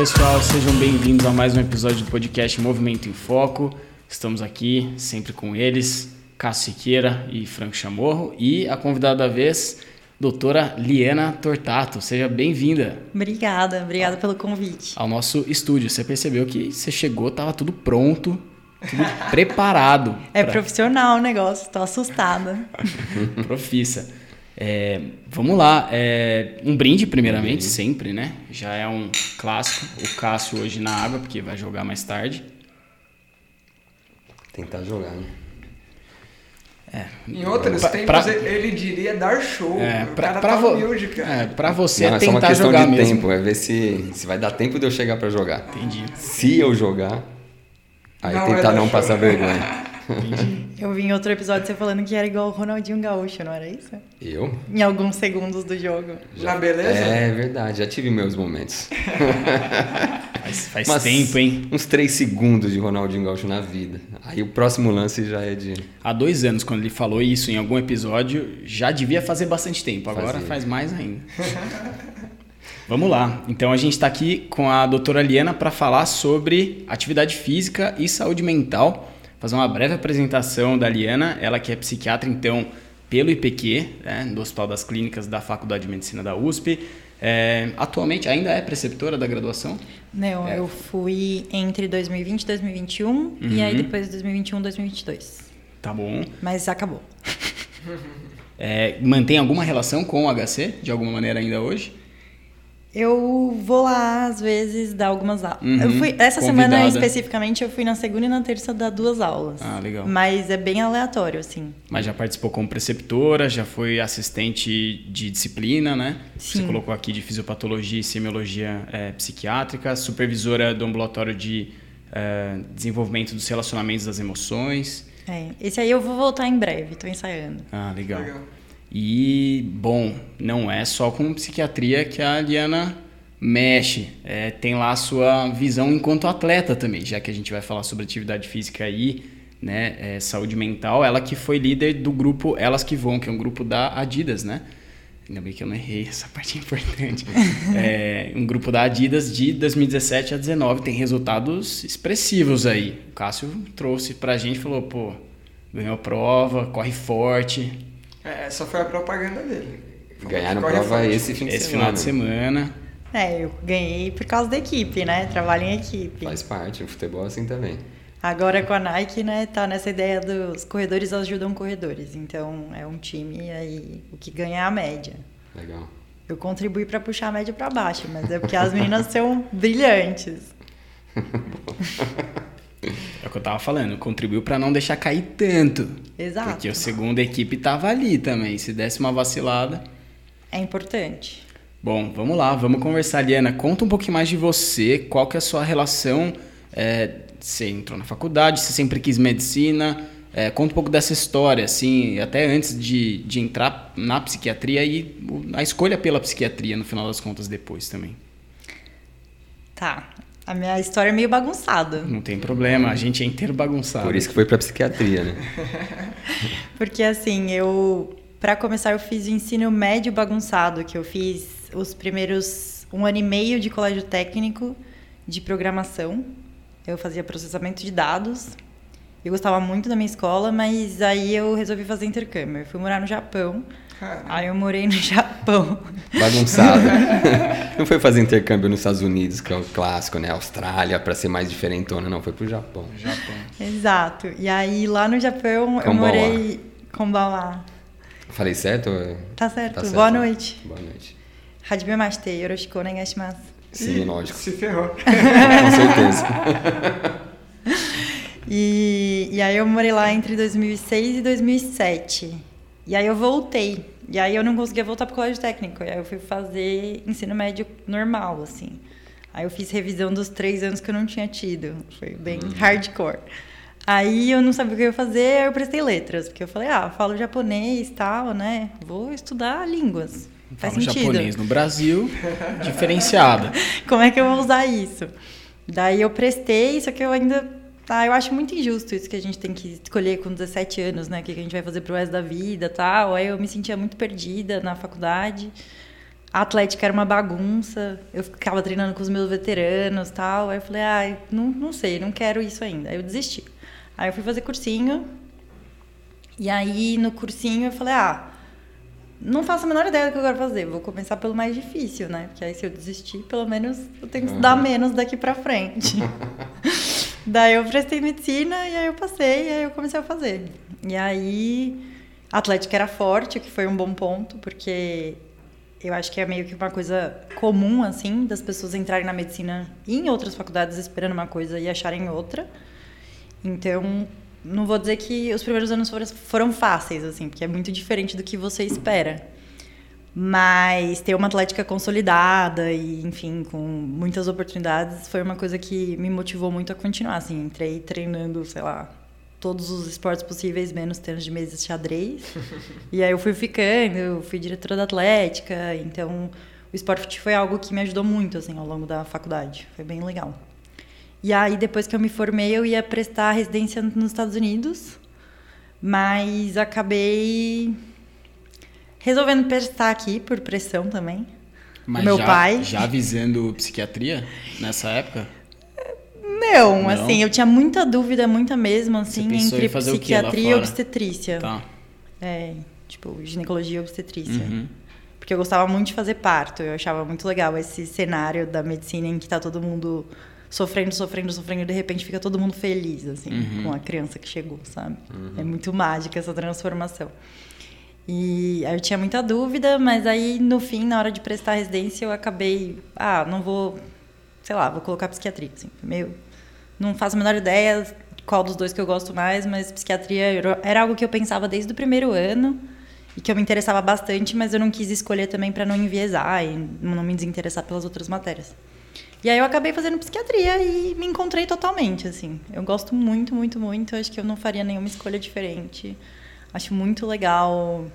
pessoal, sejam bem-vindos a mais um episódio do podcast Movimento em Foco. Estamos aqui sempre com eles, Cássio Siqueira e Franco Chamorro, e a convidada da vez, doutora Liana Tortato. Seja bem-vinda. Obrigada, obrigada pelo convite. Ao nosso estúdio. Você percebeu que você chegou, estava tudo pronto, tudo preparado. É pra... profissional o negócio, estou assustada. Profissa. É, vamos lá, é, um brinde primeiramente, uhum. sempre, né? Já é um clássico. O Cássio hoje na água, porque vai jogar mais tarde. Tentar jogar, né? É. Em outros pra, tempos pra, ele diria dar show. É, pra, pra, tá humilde, cara. É, pra você Não, é tentar é uma questão de mesmo. tempo, é ver se, se vai dar tempo de eu chegar para jogar. Entendi. Se eu jogar, aí não tentar não show. passar vergonha. Eu vi em outro episódio você falando que era igual o Ronaldinho Gaúcho, não era isso? Eu? Em alguns segundos do jogo. Já beleza? É verdade, já tive meus momentos. faz, faz Mas, tempo, hein? Uns três segundos de Ronaldinho Gaúcho na vida. Aí o próximo lance já é de. Há dois anos, quando ele falou isso em algum episódio, já devia fazer bastante tempo. Agora Fazia. faz mais ainda. Vamos lá. Então a gente está aqui com a doutora Liana para falar sobre atividade física e saúde mental fazer uma breve apresentação da Liana, ela que é psiquiatra, então, pelo IPQ, né, do Hospital das Clínicas da Faculdade de Medicina da USP. É, atualmente ainda é preceptora da graduação? Não, é. eu fui entre 2020 e 2021 uhum. e aí depois 2021 e 2022. Tá bom. Mas acabou. É, mantém alguma relação com o HC de alguma maneira ainda hoje? Eu vou lá, às vezes, dar algumas aulas. Uhum, eu fui, essa convidada. semana especificamente, eu fui na segunda e na terça dar duas aulas. Ah, legal. Mas é bem aleatório, assim. Mas já participou como preceptora, já foi assistente de disciplina, né? Sim. Você colocou aqui de fisiopatologia e semiologia é, psiquiátrica, supervisora do ambulatório de é, desenvolvimento dos relacionamentos das emoções. É, esse aí eu vou voltar em breve, estou ensaiando. Ah, legal. legal. E, bom, não é só com psiquiatria que a Liana mexe. É, tem lá a sua visão enquanto atleta também, já que a gente vai falar sobre atividade física aí, né, é, saúde mental. Ela que foi líder do grupo Elas Que Vão, que é um grupo da Adidas, né? Ainda bem que eu não errei, essa parte importante. é, um grupo da Adidas de 2017 a 2019 tem resultados expressivos aí. O Cássio trouxe pra gente falou, pô, ganhou prova, corre forte, essa foi a propaganda dele. Ganharam prova esse fim de esse semana. final de semana. É, eu ganhei por causa da equipe, né? Trabalho em equipe. Faz parte, o futebol é assim também. Agora com a Nike, né, tá nessa ideia dos corredores ajudam corredores. Então é um time aí o que ganha é a média. Legal. Eu contribuí para puxar a média para baixo, mas é porque as meninas são brilhantes. É o que eu tava falando, contribuiu para não deixar cair tanto. Exato. Porque a segunda equipe tava ali também. Se desse uma vacilada. É importante. Bom, vamos lá, vamos conversar, Liana. Conta um pouquinho mais de você, qual que é a sua relação. É, você entrou na faculdade, você sempre quis medicina. É, conta um pouco dessa história, assim, até antes de, de entrar na psiquiatria e a escolha pela psiquiatria, no final das contas, depois também. Tá. A minha história é meio bagunçada. Não tem problema, a gente é inteiro bagunçado. Por isso que foi para psiquiatria, né? Porque assim, eu para começar eu fiz o ensino médio bagunçado, que eu fiz os primeiros um ano e meio de colégio técnico de programação. Eu fazia processamento de dados. Eu gostava muito da minha escola, mas aí eu resolvi fazer intercâmbio. Eu fui morar no Japão. Caramba. Aí eu morei no Japão. Bagunçado. não foi fazer intercâmbio nos Estados Unidos, que é o clássico, né? Austrália, para ser mais diferentona, não. Foi pro Japão. Japão. Exato. E aí lá no Japão eu morei. Kombawa. Falei certo? Tá certo. Tá certo. Boa noite. Boa noite. Hajime mashite. Yoroshiku onegaishimasu. Sim, lógico. Se ferrou. Com certeza. e, e aí eu morei lá entre 2006 e 2007. E aí eu voltei. E aí eu não conseguia voltar pro colégio técnico. E aí eu fui fazer ensino médio normal, assim. Aí eu fiz revisão dos três anos que eu não tinha tido. Foi bem uhum. hardcore. Aí eu não sabia o que eu ia fazer, aí eu prestei letras. Porque eu falei, ah, falo japonês e tal, né? Vou estudar línguas. Faz Falo sentido. japonês no Brasil, diferenciada. Como é que eu vou usar isso? Daí eu prestei, só que eu ainda Tá, eu acho muito injusto isso que a gente tem que escolher com 17 anos, né? O que a gente vai fazer pro resto da vida tal. Aí eu me sentia muito perdida na faculdade. A atlética era uma bagunça, eu ficava treinando com os meus veteranos tal. Aí eu falei, ah, não, não sei, não quero isso ainda. Aí eu desisti. Aí eu fui fazer cursinho. E aí no cursinho eu falei, ah, não faço a menor ideia do que eu quero fazer. Vou começar pelo mais difícil, né? Porque aí se eu desistir, pelo menos eu tenho que estudar menos daqui pra frente. Daí eu prestei medicina e aí eu passei e aí eu comecei a fazer. E aí a Atlética era forte, o que foi um bom ponto, porque eu acho que é meio que uma coisa comum, assim, das pessoas entrarem na medicina e em outras faculdades esperando uma coisa e acharem outra. Então, não vou dizer que os primeiros anos foram, fáceis, assim, porque é muito diferente do que você espera. Mas ter uma atlética consolidada e, enfim, com muitas oportunidades foi uma coisa que me motivou muito a continuar, assim. Entrei treinando, sei lá, todos os esportes possíveis, menos tênis de mesa e xadrez. e aí eu fui ficando, eu fui diretora da atlética, então o esporte foi algo que me ajudou muito, assim, ao longo da faculdade. Foi bem legal. E aí, depois que eu me formei, eu ia prestar residência nos Estados Unidos, mas acabei resolvendo prestar aqui por pressão também. Mas meu já, pai. Já visando psiquiatria nessa época? Não, Não, assim, eu tinha muita dúvida, muita mesmo, assim, entre psiquiatria e obstetrícia. Tá. É, tipo, ginecologia e obstetrícia. Uhum. Porque eu gostava muito de fazer parto, eu achava muito legal esse cenário da medicina em que tá todo mundo sofrendo, sofrendo, sofrendo, e de repente fica todo mundo feliz, assim, uhum. com a criança que chegou, sabe? Uhum. É muito mágica essa transformação. E aí eu tinha muita dúvida, mas aí no fim, na hora de prestar residência, eu acabei, ah, não vou, sei lá, vou colocar psiquiatria, assim, meio, não faço a menor ideia qual dos dois que eu gosto mais, mas psiquiatria era algo que eu pensava desde o primeiro ano e que eu me interessava bastante, mas eu não quis escolher também para não enviesar e não me desinteressar pelas outras matérias. E aí eu acabei fazendo psiquiatria e me encontrei totalmente, assim. Eu gosto muito, muito, muito. Acho que eu não faria nenhuma escolha diferente. Acho muito legal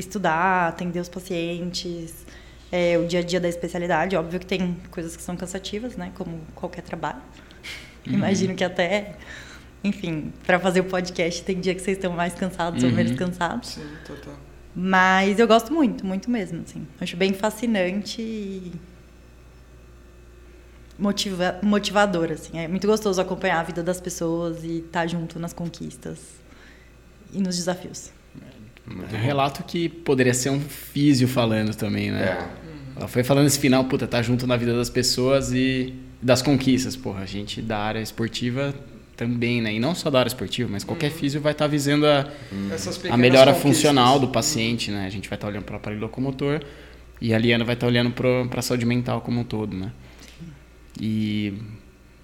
estudar, atender os pacientes, é, o dia a dia da especialidade. Óbvio que tem coisas que são cansativas, né? Como qualquer trabalho. Uhum. Imagino que até, enfim, para fazer o podcast tem dia que vocês estão mais cansados uhum. ou menos cansados. Sim, total. Mas eu gosto muito, muito mesmo, assim. Acho bem fascinante e motiva, motivador, assim. É muito gostoso acompanhar a vida das pessoas e estar tá junto nas conquistas e nos desafios. Um relato que poderia ser um físio falando também, né? É. Ela foi falando esse final, puta, tá junto na vida das pessoas e das conquistas. Porra, a gente da área esportiva também, né? E não só da área esportiva, mas qualquer uhum. físio vai estar tá visando a, a melhora funcional do paciente, né? A gente vai estar tá olhando para o aparelho locomotor e a Liana vai estar tá olhando para a saúde mental como um todo, né? E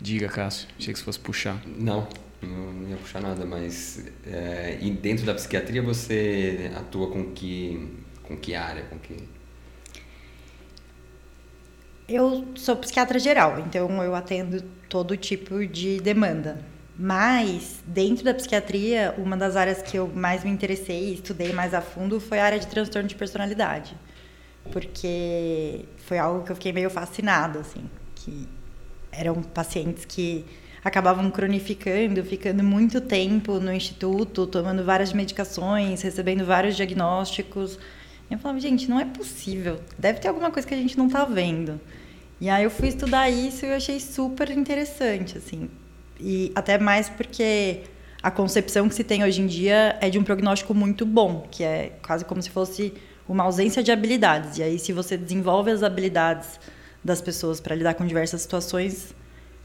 diga, Cássio, achei que você fosse puxar. Não, não, ia puxar nada, mas é, e dentro da psiquiatria você atua com que, com que área, com que... Eu sou psiquiatra geral, então eu atendo todo tipo de demanda. Mas, dentro da psiquiatria, uma das áreas que eu mais me interessei e estudei mais a fundo foi a área de transtorno de personalidade. Porque foi algo que eu fiquei meio fascinada, assim. Que eram pacientes que acabavam cronificando, ficando muito tempo no instituto, tomando várias medicações, recebendo vários diagnósticos. E eu falava, gente, não é possível, deve ter alguma coisa que a gente não está vendo. E aí eu fui estudar isso e eu achei super interessante, assim. E até mais porque a concepção que se tem hoje em dia é de um prognóstico muito bom, que é quase como se fosse uma ausência de habilidades. E aí, se você desenvolve as habilidades das pessoas para lidar com diversas situações,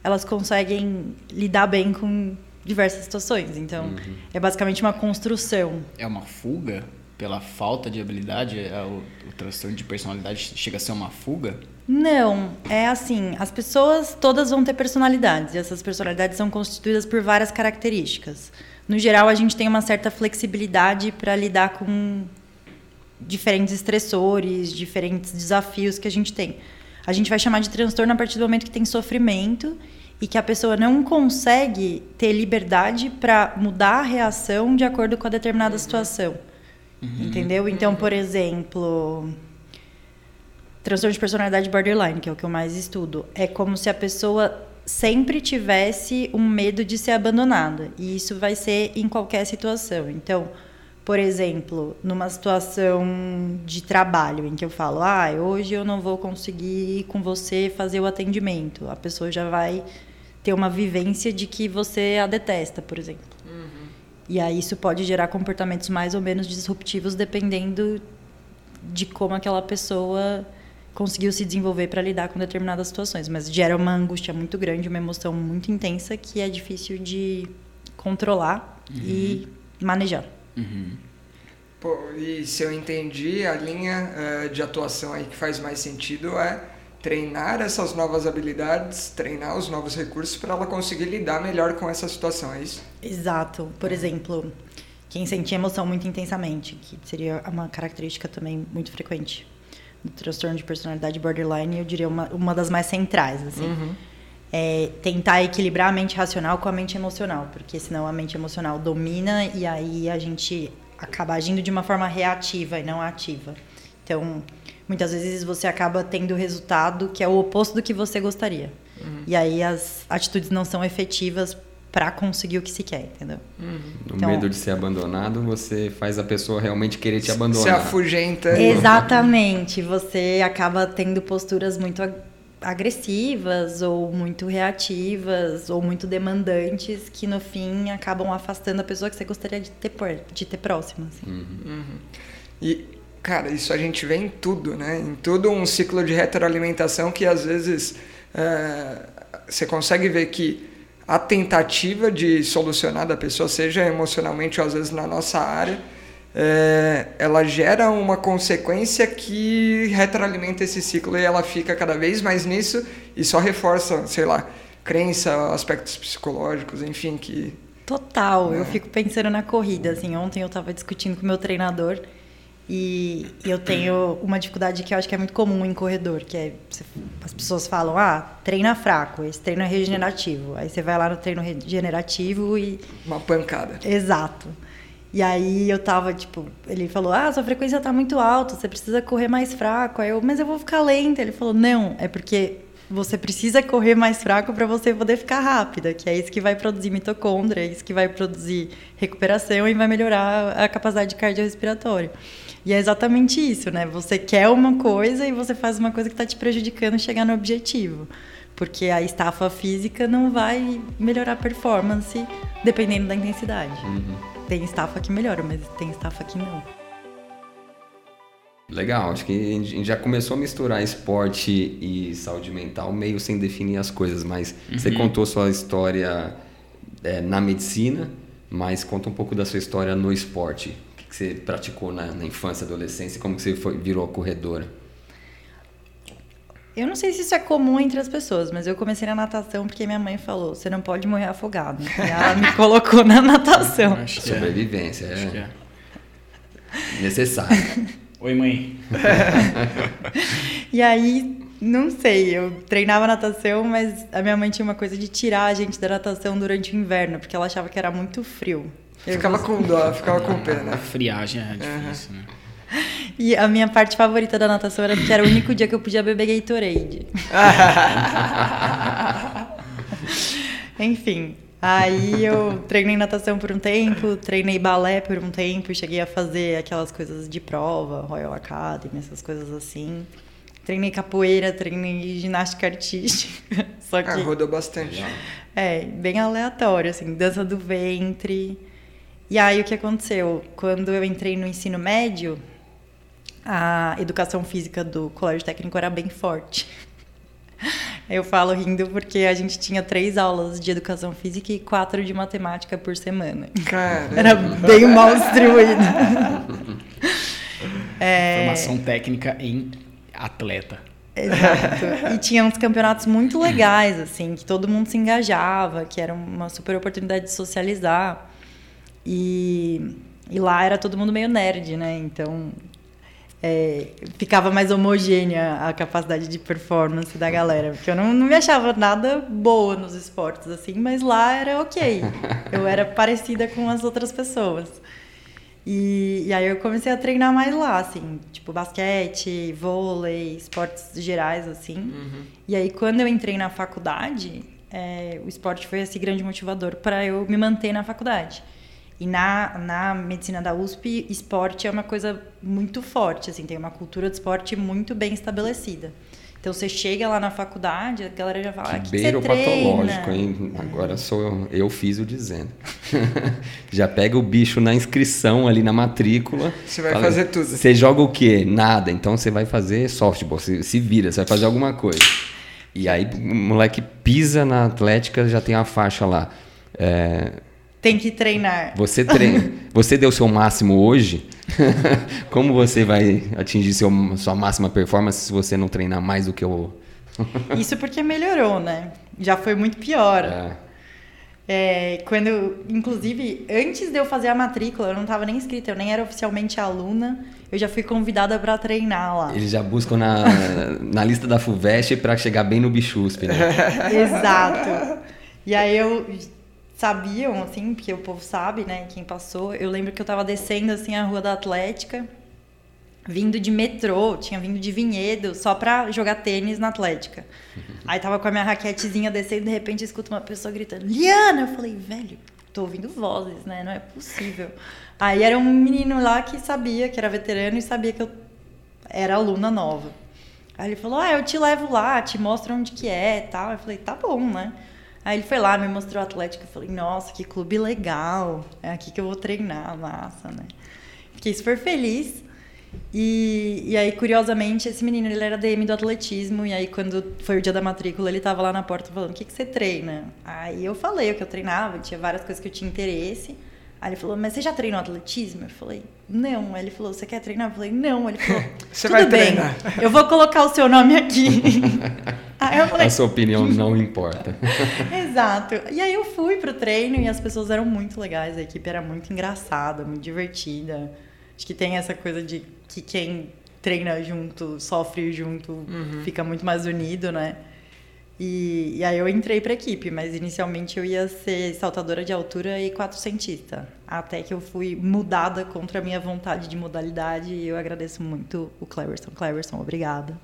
elas conseguem lidar bem com diversas situações. Então, uhum. é basicamente uma construção. É uma fuga pela falta de habilidade? É o, o transtorno de personalidade chega a ser uma fuga? Não, é assim, as pessoas todas vão ter personalidades, e essas personalidades são constituídas por várias características. No geral, a gente tem uma certa flexibilidade para lidar com diferentes estressores, diferentes desafios que a gente tem a gente vai chamar de transtorno a partir do momento que tem sofrimento e que a pessoa não consegue ter liberdade para mudar a reação de acordo com a determinada uhum. situação. Uhum. Entendeu? Então, por exemplo, transtorno de personalidade borderline, que é o que eu mais estudo, é como se a pessoa sempre tivesse um medo de ser abandonada. E isso vai ser em qualquer situação. Então, por exemplo, numa situação de trabalho em que eu falo, ah, hoje eu não vou conseguir ir com você fazer o atendimento. A pessoa já vai ter uma vivência de que você a detesta, por exemplo. Uhum. E aí isso pode gerar comportamentos mais ou menos disruptivos dependendo de como aquela pessoa conseguiu se desenvolver para lidar com determinadas situações. Mas gera uma angústia muito grande, uma emoção muito intensa que é difícil de controlar uhum. e manejar. Uhum. Pô, e se eu entendi, a linha uh, de atuação aí que faz mais sentido é treinar essas novas habilidades, treinar os novos recursos para ela conseguir lidar melhor com essa situação, é isso? Exato. Por exemplo, quem sente emoção muito intensamente, que seria uma característica também muito frequente do transtorno de personalidade borderline, eu diria uma, uma das mais centrais, assim. Uhum é, tentar equilibrar a mente racional com a mente emocional, porque senão a mente emocional domina e aí a gente acaba agindo de uma forma reativa e não ativa. Então, muitas vezes você acaba tendo resultado que é o oposto do que você gostaria. Uhum. E aí as atitudes não são efetivas para conseguir o que se quer, entendeu? Uhum. No então, medo de ser abandonado, você faz a pessoa realmente querer te abandonar. Se afugenta. Exatamente. Você acaba tendo posturas muito agressivas ou muito reativas ou muito demandantes que no fim acabam afastando a pessoa que você gostaria de ter de ter próxima. Assim. Uhum. Uhum. E cara, isso a gente vê em tudo, né? Em todo um ciclo de retroalimentação que às vezes é, você consegue ver que a tentativa de solucionar da pessoa, seja emocionalmente ou às vezes na nossa área, é, ela gera uma consequência que retroalimenta esse ciclo e ela fica cada vez mais nisso e só reforça, sei lá, crença, aspectos psicológicos, enfim, que... Total, é. eu fico pensando na corrida, assim, ontem eu estava discutindo com o meu treinador e eu tenho uma dificuldade que eu acho que é muito comum em corredor, que é as pessoas falam, ah, treina fraco, esse treino é regenerativo. Aí você vai lá no treino regenerativo e... Uma pancada. Exato. E aí eu tava, tipo, ele falou: Ah, sua frequência tá muito alta, você precisa correr mais fraco. Aí eu, mas eu vou ficar lenta. Ele falou: Não, é porque você precisa correr mais fraco para você poder ficar rápida, que é isso que vai produzir mitocôndria, é isso que vai produzir recuperação e vai melhorar a capacidade cardiorrespiratória. E é exatamente isso, né? Você quer uma coisa e você faz uma coisa que está te prejudicando chegar no objetivo. Porque a estafa física não vai melhorar a performance dependendo da intensidade. Uhum tem estafa que melhora, mas tem estafa que não. Legal, acho que a gente já começou a misturar esporte e saúde mental meio sem definir as coisas, mas uhum. você contou sua história é, na medicina, mas conta um pouco da sua história no esporte. O que, você praticou na, na infância, adolescência, como que você foi, virou corredora? Eu não sei se isso é comum entre as pessoas, mas eu comecei na natação porque minha mãe falou: você não pode morrer afogado. E ela me colocou na natação. Acho é. Sobrevivência, é. Acho que é. Necessário. Oi, mãe. e aí, não sei, eu treinava natação, mas a minha mãe tinha uma coisa de tirar a gente da natação durante o inverno, porque ela achava que era muito frio. Eu ficava com dó, ficava com pena. A friagem é difícil, uhum. né? E a minha parte favorita da natação era que era o único dia que eu podia beber Gatorade. Enfim, aí eu treinei natação por um tempo, treinei balé por um tempo, cheguei a fazer aquelas coisas de prova, Royal Academy, essas coisas assim. Treinei capoeira, treinei ginástica artística. Só ah, que. Ah, rodou bastante. É, bem aleatório, assim, dança do ventre. E aí o que aconteceu? Quando eu entrei no ensino médio, a educação física do colégio técnico era bem forte. Eu falo rindo porque a gente tinha três aulas de educação física e quatro de matemática por semana. Caramba. Era bem mal distribuído. é... Formação técnica em atleta. Exato. E tinha uns campeonatos muito legais, assim, que todo mundo se engajava, que era uma super oportunidade de socializar. E, e lá era todo mundo meio nerd, né? Então é, ficava mais homogênea a capacidade de performance da galera. Porque eu não, não me achava nada boa nos esportes, assim, mas lá era ok. Eu era parecida com as outras pessoas. E, e aí eu comecei a treinar mais lá, assim, tipo basquete, vôlei, esportes gerais, assim. Uhum. E aí quando eu entrei na faculdade, é, o esporte foi esse grande motivador para eu me manter na faculdade. E na, na medicina da USP, esporte é uma coisa muito forte, assim, tem uma cultura de esporte muito bem estabelecida. Então você chega lá na faculdade, a galera já fala, que, ah, que beiro você patológico, treina? hein? Agora sou eu, eu fiz o dizendo. já pega o bicho na inscrição ali na matrícula. Você vai fala, fazer tudo. Você joga o quê? Nada. Então você vai fazer softball, se, se vira, você vai fazer alguma coisa. E aí o moleque pisa na Atlética, já tem a faixa lá. É, Tem que treinar. você treina, você deu seu máximo hoje. Como você vai atingir seu, sua máxima performance se você não treinar mais do que o. Isso porque melhorou, né? Já foi muito pior. É, É, quando, inclusive, antes de eu fazer a matrícula, eu não estava nem inscrita, eu nem era oficialmente aluna, eu já fui convidada para treinar lá. eles já buscam na, na lista da FUVEST para chegar bem no Bichuspe, né? Exato. E aí eu sabiam, assim, porque o povo sabe, né, quem passou. Eu lembro que eu tava descendo, assim, a Rua da Atlética, vindo de metrô, tinha vindo de Vinhedo, só pra jogar tênis na Atlética. Aí tava com a minha raquetezinha descendo, de repente eu escuto uma pessoa gritando, Liana! Eu falei, velho, tô ouvindo vozes, né, não é possível. Aí era um menino lá que sabia, que era veterano e sabia que eu era aluna nova. Aí ele falou, ah, eu te levo lá, te mostro onde que é e tal. Eu falei, tá bom, né? Aí ele foi lá, me mostrou o Atlético. Eu falei, nossa, que clube legal. É aqui que eu vou treinar, massa, né? Fiquei super feliz. E, e aí, curiosamente, esse menino, ele era DM do atletismo. E aí, quando foi o dia da matrícula, ele tava lá na porta falando, o que, que você treina? Aí eu falei o que eu treinava, tinha várias coisas que eu tinha interesse. Aí ele falou, mas você já treinou atletismo? Eu falei, não. Aí ele falou, você quer treinar? Eu falei, não. Ele falou, Você tudo vai bem, treinar. eu vou colocar o seu nome aqui. aí eu falei, A sua opinião não importa. Exato. E aí eu fui pro treino e as pessoas eram muito legais, a equipe era muito engraçada, muito divertida. Acho que tem essa coisa de que quem treina junto, sofre junto, fica muito mais unido, né? E, e aí eu entrei pra equipe, mas inicialmente eu ia ser saltadora de altura e quatrocentista. Até que eu fui mudada contra a minha vontade de modalidade e eu agradeço muito o Cleverson. Cleverson, obrigada.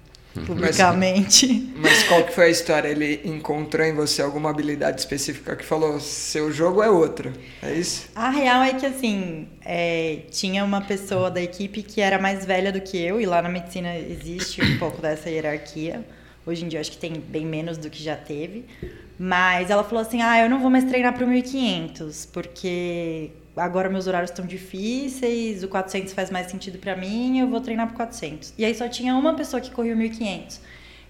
Publicamente. Mas qual que foi a história? Ele encontrou em você alguma habilidade específica que falou, seu jogo é outro. É isso? A real é que, assim, é, tinha uma pessoa da equipe que era mais velha do que eu, e lá na medicina existe um pouco dessa hierarquia. Hoje em dia acho que tem bem menos do que já teve. Mas ela falou assim: ah, eu não vou mais treinar pro 1500, porque agora meus horários estão difíceis, o 400 faz mais sentido pra mim, eu vou treinar pro 400. E aí só tinha uma pessoa que corria o 1500.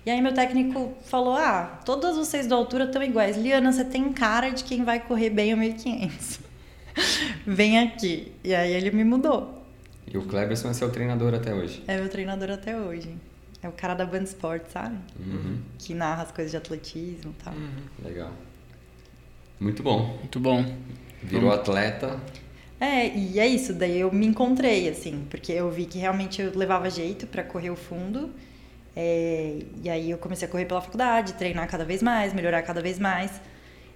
E aí meu técnico falou: "Ah, todas vocês da altura estão iguais. Liana, você tem cara de quem vai correr bem o 1500. Vem aqui". E aí ele me mudou. E o Cleberson é seu treinador até hoje. É meu treinador até hoje. É o cara da Band Sport, sabe? Uhum, Que narra as coisas de atletismo e tal. legal. Muito bom. Muito bom. Virou atleta. É, e é isso, daí eu me encontrei, assim, porque eu vi que realmente eu levava jeito pra correr o fundo. é, e aí eu comecei a correr pela faculdade, treinar cada vez mais, melhorar cada vez mais.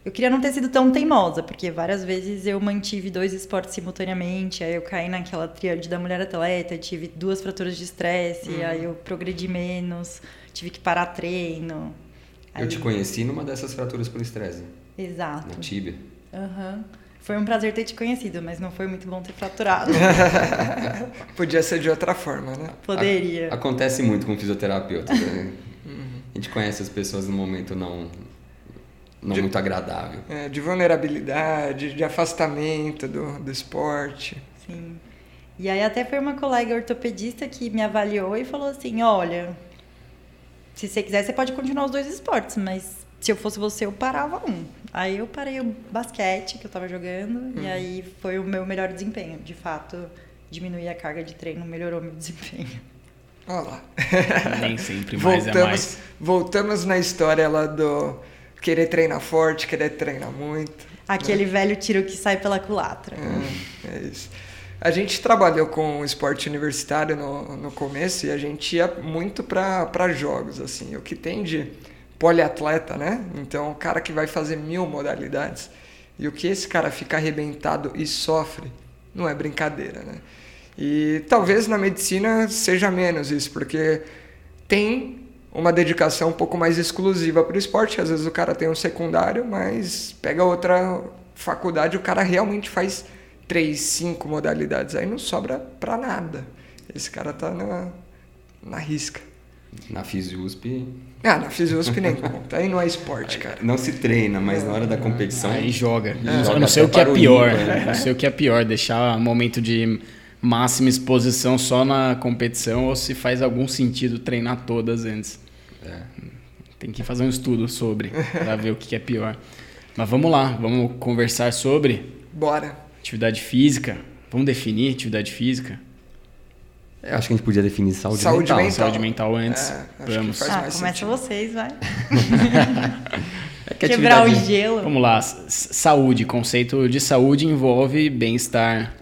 Eu queria não ter sido tão teimosa, porque várias vezes eu mantive dois esportes simultaneamente, aí eu caí naquela tríade da mulher atleta, tive duas fraturas de estresse, aí eu progredi menos, tive que parar treino. Eu Aí- te conheci numa dessas fraturas por estresse. Exato. Na tíbia. Aham. Foi um prazer ter te conhecido, mas não foi muito bom ter fraturado. Podia ser de outra forma, né? Poderia. A- acontece muito com fisioterapeuta. né? A gente conhece as pessoas num momento não, não De- muito agradável. É, de vulnerabilidade, de afastamento do, do esporte. Sim. E aí até foi uma colega ortopedista que me avaliou e falou assim, olha, se você quiser você pode continuar os dois esportes, mas se eu fosse você eu parava um. Aí eu parei o basquete que eu tava jogando e aí foi o meu melhor desempenho. De fato, diminuir a carga de treino melhorou meu desempenho. Olha lá. Nem sempre mais é voltamos, mais. voltamos na história lá do querer treinar forte, querer treinar muito. Aquele velho tiro que sai pela culatra. É, é isso. A gente trabalhou com esporte universitário no, no começo e a gente ia muito para jogos, assim. O que tem de poliatleta, né? Então, o cara que vai fazer mil modalidades. E o que esse cara fica arrebentado e sofre não é brincadeira, né? E talvez na medicina seja menos isso, porque tem uma dedicação um pouco mais exclusiva para o esporte. Às vezes o cara tem um secundário, mas pega outra faculdade, o cara realmente faz três, cinco modalidades, aí não sobra pra nada. Esse cara tá na, na risca. Na FISUSP. Ah, na FISUSP nem conta. Aí não é esporte, cara. Não se treina, mas na hora da competição. Aí joga. Joga Eu não sei o que é pior. né? Não sei o que é pior, deixar momento de máxima exposição só na competição ou se faz algum sentido treinar todas antes. É. Tem que fazer um estudo sobre para ver o que é pior. Mas vamos lá, vamos conversar sobre Bora. atividade física. Vamos definir atividade física? Eu acho que a gente podia definir saúde, Saúde mental. mental. Saúde mental antes. É, acho que vamos. faz Ah, mais começa sentido. vocês, vai. É que Quebrar o atividade- gelo. Vamos lá, saúde. Conceito de saúde envolve bem-estar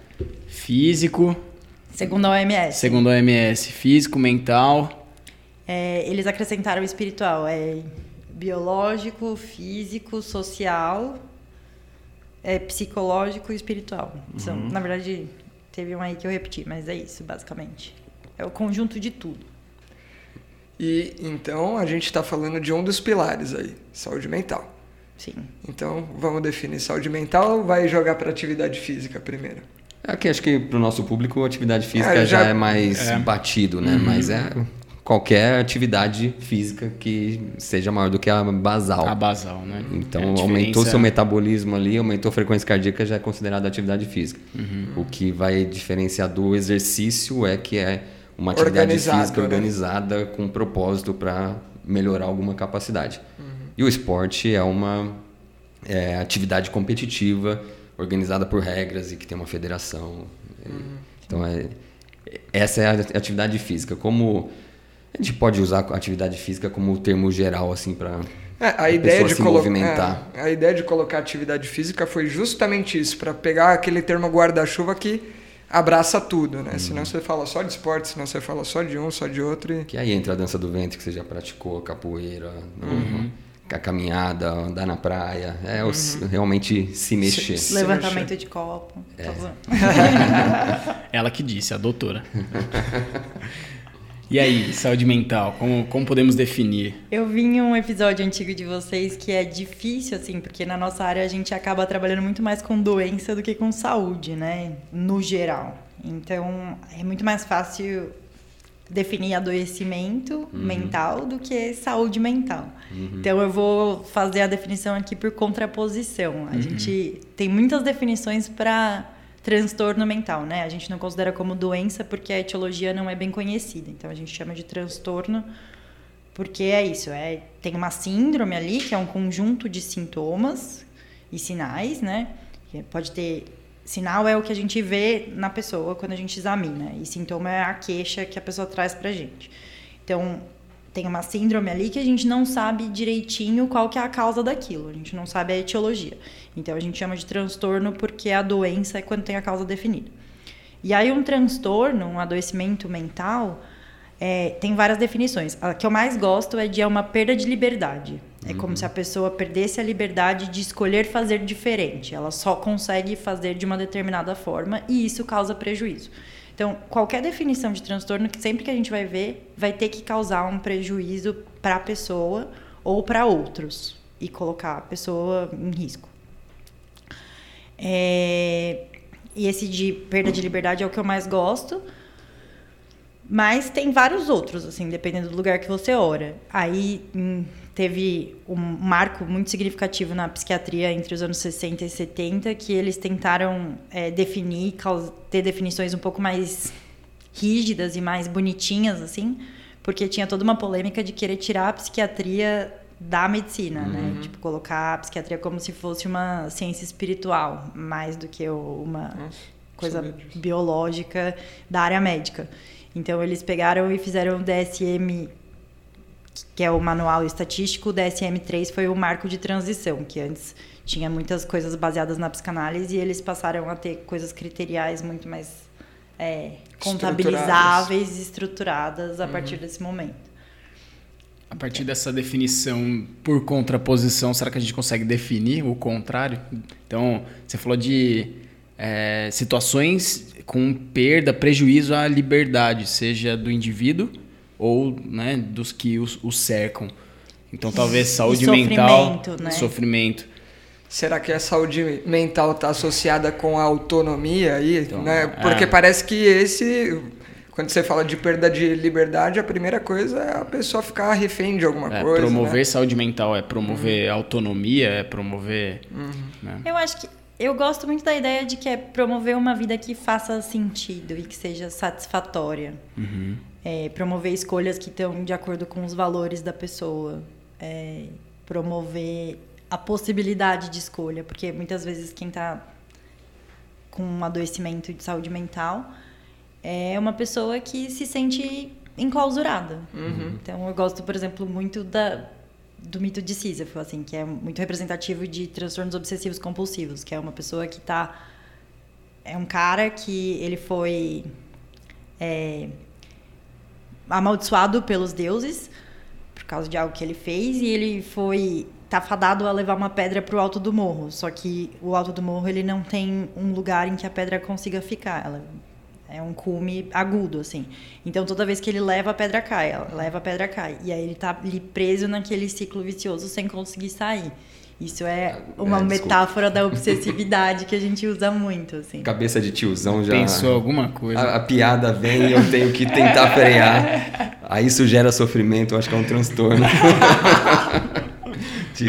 físico, Segundo a OMS. segundo a OMS, físico, mental. É, eles acrescentaram o espiritual. É biológico, físico, social, é psicológico e espiritual. São, Uhum. Na verdade, teve um aí que eu repeti, mas é isso, basicamente. É o conjunto de tudo. E então a gente está falando de um dos pilares aí, saúde mental. Sim. Então vamos definir saúde mental ou vai jogar para atividade física primeiro? É que acho que pro nosso público a atividade física É, já... já- é mais É. batido, né? Mas é qualquer atividade física que seja maior do que a basal. A basal, né? Então É a aumentou diferença- seu metabolismo ali, aumentou a frequência cardíaca, já é considerado atividade física. Uhum. O que vai diferenciar do exercício é que é uma atividade Organizado, física né? organizada com propósito para melhorar alguma capacidade. Uhum. E o esporte é uma é, atividade competitiva organizada por regras e que tem uma federação. Uhum. Então é essa é a atividade física. Como a gente pode usar a atividade física como termo geral assim para É, a, ideia de se movimentar. é, a ideia de colocar atividade física foi justamente isso, para pegar aquele termo guarda-chuva que abraça tudo, né? Uhum. Senão você fala só de esporte, senão você fala só de um, só de outro. E... Que aí entra a dança do ventre que você já praticou, capoeira, Uhum. a caminhada, andar na praia. É o se- realmente se mexer. Se Levantamento mexer. de copo. É. Ela que disse, a doutora. e aí, saúde mental, como, como podemos definir? Eu vi em um episódio antigo de vocês que é difícil, assim, porque na nossa área a gente acaba trabalhando muito mais com doença do que com saúde, né? No geral. Então, é muito mais fácil definir adoecimento mental do que saúde mental. Então, eu vou fazer a definição aqui por contraposição. A gente tem muitas definições para transtorno mental, né? A gente não considera como doença porque a etiologia não é bem conhecida. Então, a gente chama de transtorno porque é isso, é, tem uma síndrome ali, que é um conjunto de sintomas e sinais, né? Pode ter. Sinal é o que a gente vê na pessoa quando a gente examina, e sintoma é a queixa que a pessoa traz pra gente. Então, tem uma síndrome ali que a gente não sabe direitinho qual que é a causa daquilo, a gente não sabe a etiologia. Então, a gente chama de transtorno porque a doença é quando tem a causa definida. E aí, um transtorno, um adoecimento mental, é, tem várias definições. A que eu mais gosto é de é uma perda de liberdade. É como se a pessoa perdesse a liberdade de escolher fazer diferente. Ela só consegue fazer de uma determinada forma e isso causa prejuízo. Então, qualquer definição de transtorno, que sempre que a gente vai ver, vai ter que causar um prejuízo para a pessoa ou para outros e colocar a pessoa em risco. É, E esse de perda de liberdade é o que eu mais gosto. Mas tem vários outros, assim, dependendo do lugar que você ora. Aí hum, teve um marco muito significativo na psiquiatria entre os anos 60 e 70, que eles tentaram é, definir, ter definições um pouco mais rígidas e mais bonitinhas, assim, porque tinha toda uma polêmica de querer tirar a psiquiatria da medicina, né? Tipo, colocar a psiquiatria como se fosse uma ciência espiritual, mais do que uma coisa sabia disso. biológica da área médica. Então eles pegaram e fizeram o DSM, que é o manual estatístico, o DSM-3 foi o marco de transição, que antes tinha muitas coisas baseadas na psicanálise e eles passaram a ter coisas criteriais muito mais é, contabilizáveis e estruturadas a partir desse momento. A partir dessa definição por contraposição, será que a gente consegue definir o contrário? Então, você falou de é, situações com perda, prejuízo à liberdade, seja do indivíduo ou né, dos que os, o cercam. Então, talvez E saúde mental, sofrimento, né? sofrimento. será que a saúde mental está associada com a autonomia aí, Então, né? Porque é. parece que esse quando você fala de perda de liberdade, a primeira coisa é a pessoa ficar refém de alguma É, coisa. promover né? saúde mental é promover autonomia, é promover. né? Eu acho que eu gosto muito da ideia de que é promover uma vida que faça sentido e que seja satisfatória. É, promover escolhas que estão de acordo com os valores da pessoa. É, promover a possibilidade de escolha, porque muitas vezes quem está com um adoecimento de saúde mental é uma pessoa que se sente enclausurada. Então eu gosto, por exemplo, muito da, do mito de Sísifo, assim, que é muito representativo de transtornos obsessivos compulsivos, que é uma pessoa que está é um cara que ele foi é, amaldiçoado pelos deuses por causa de algo que ele fez e ele foi tá fadado a levar uma pedra para o alto do morro. Só que o alto do morro ele não tem um lugar em que a pedra consiga ficar. Ela é um cume agudo assim. Então toda vez que ele leva a pedra cai, ela leva a pedra cai. E aí ele tá ali preso naquele ciclo vicioso sem conseguir sair. Isso é uma É, metáfora da obsessividade que a gente usa muito assim. Cabeça de tiozão já. Pensou alguma coisa. A, a piada vem e eu tenho que tentar frear. Aí isso gera sofrimento, eu acho que é um transtorno.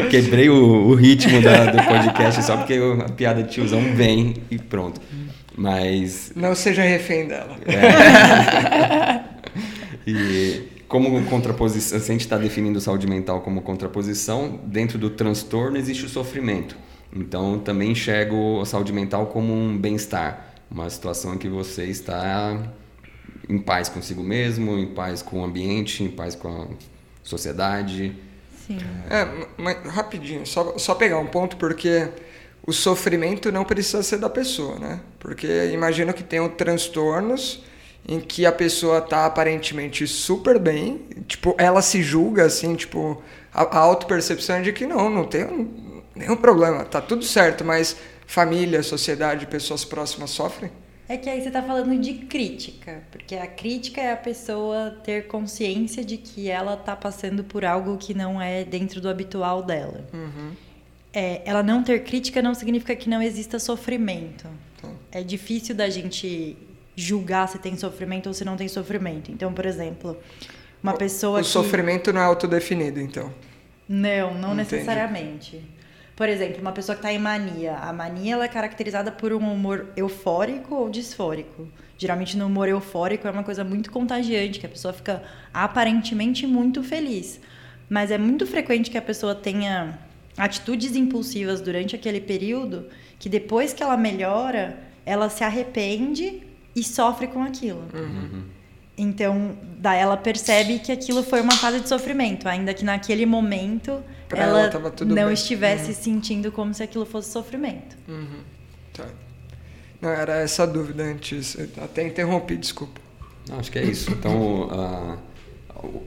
Quebrei o, o ritmo da- do podcast só porque eu- a piada de tiozão vem e pronto. Mas Não seja refém dela. E como contraposição, se a gente está definindo saúde mental como contraposição, dentro do transtorno existe o sofrimento. Então também enxergo a saúde mental como um bem-estar, uma situação em que você está em paz consigo mesmo, em paz com o ambiente, em paz com a sociedade. Sim. É, mas rapidinho, só, só pegar um ponto, porque o sofrimento não precisa ser da pessoa, né? Porque imagino que tenham transtornos em que a pessoa tá aparentemente super bem, tipo, ela se julga assim, tipo, a, a autopercepção é de que não, não tem um- nenhum problema, tá tudo certo, mas família, sociedade, pessoas próximas sofrem. É que aí você tá falando de crítica, porque a crítica é a pessoa ter consciência de que ela tá passando por algo que não é dentro do habitual dela. É, ela não ter crítica não significa que não exista sofrimento. É difícil da gente julgar se tem sofrimento ou se não tem sofrimento. Então, por exemplo, uma pessoa o que... sofrimento não é autodefinido, então. Não, não Entendi. necessariamente. Por exemplo, uma pessoa que está em mania. A mania ela é caracterizada por um humor eufórico ou disfórico. Geralmente no humor eufórico é uma coisa muito contagiante, que a pessoa fica aparentemente muito feliz. Mas é muito frequente que a pessoa tenha atitudes impulsivas durante aquele período que depois que ela melhora, ela se arrepende e sofre com aquilo. Então, daí ela percebe que aquilo foi uma fase de sofrimento, ainda que naquele momento Pra ela, ela não bem. estivesse sentindo como se aquilo fosse sofrimento. Tá. Não, era essa a dúvida antes. Eu até interrompi, desculpa. Não, acho que é isso. Então, ah,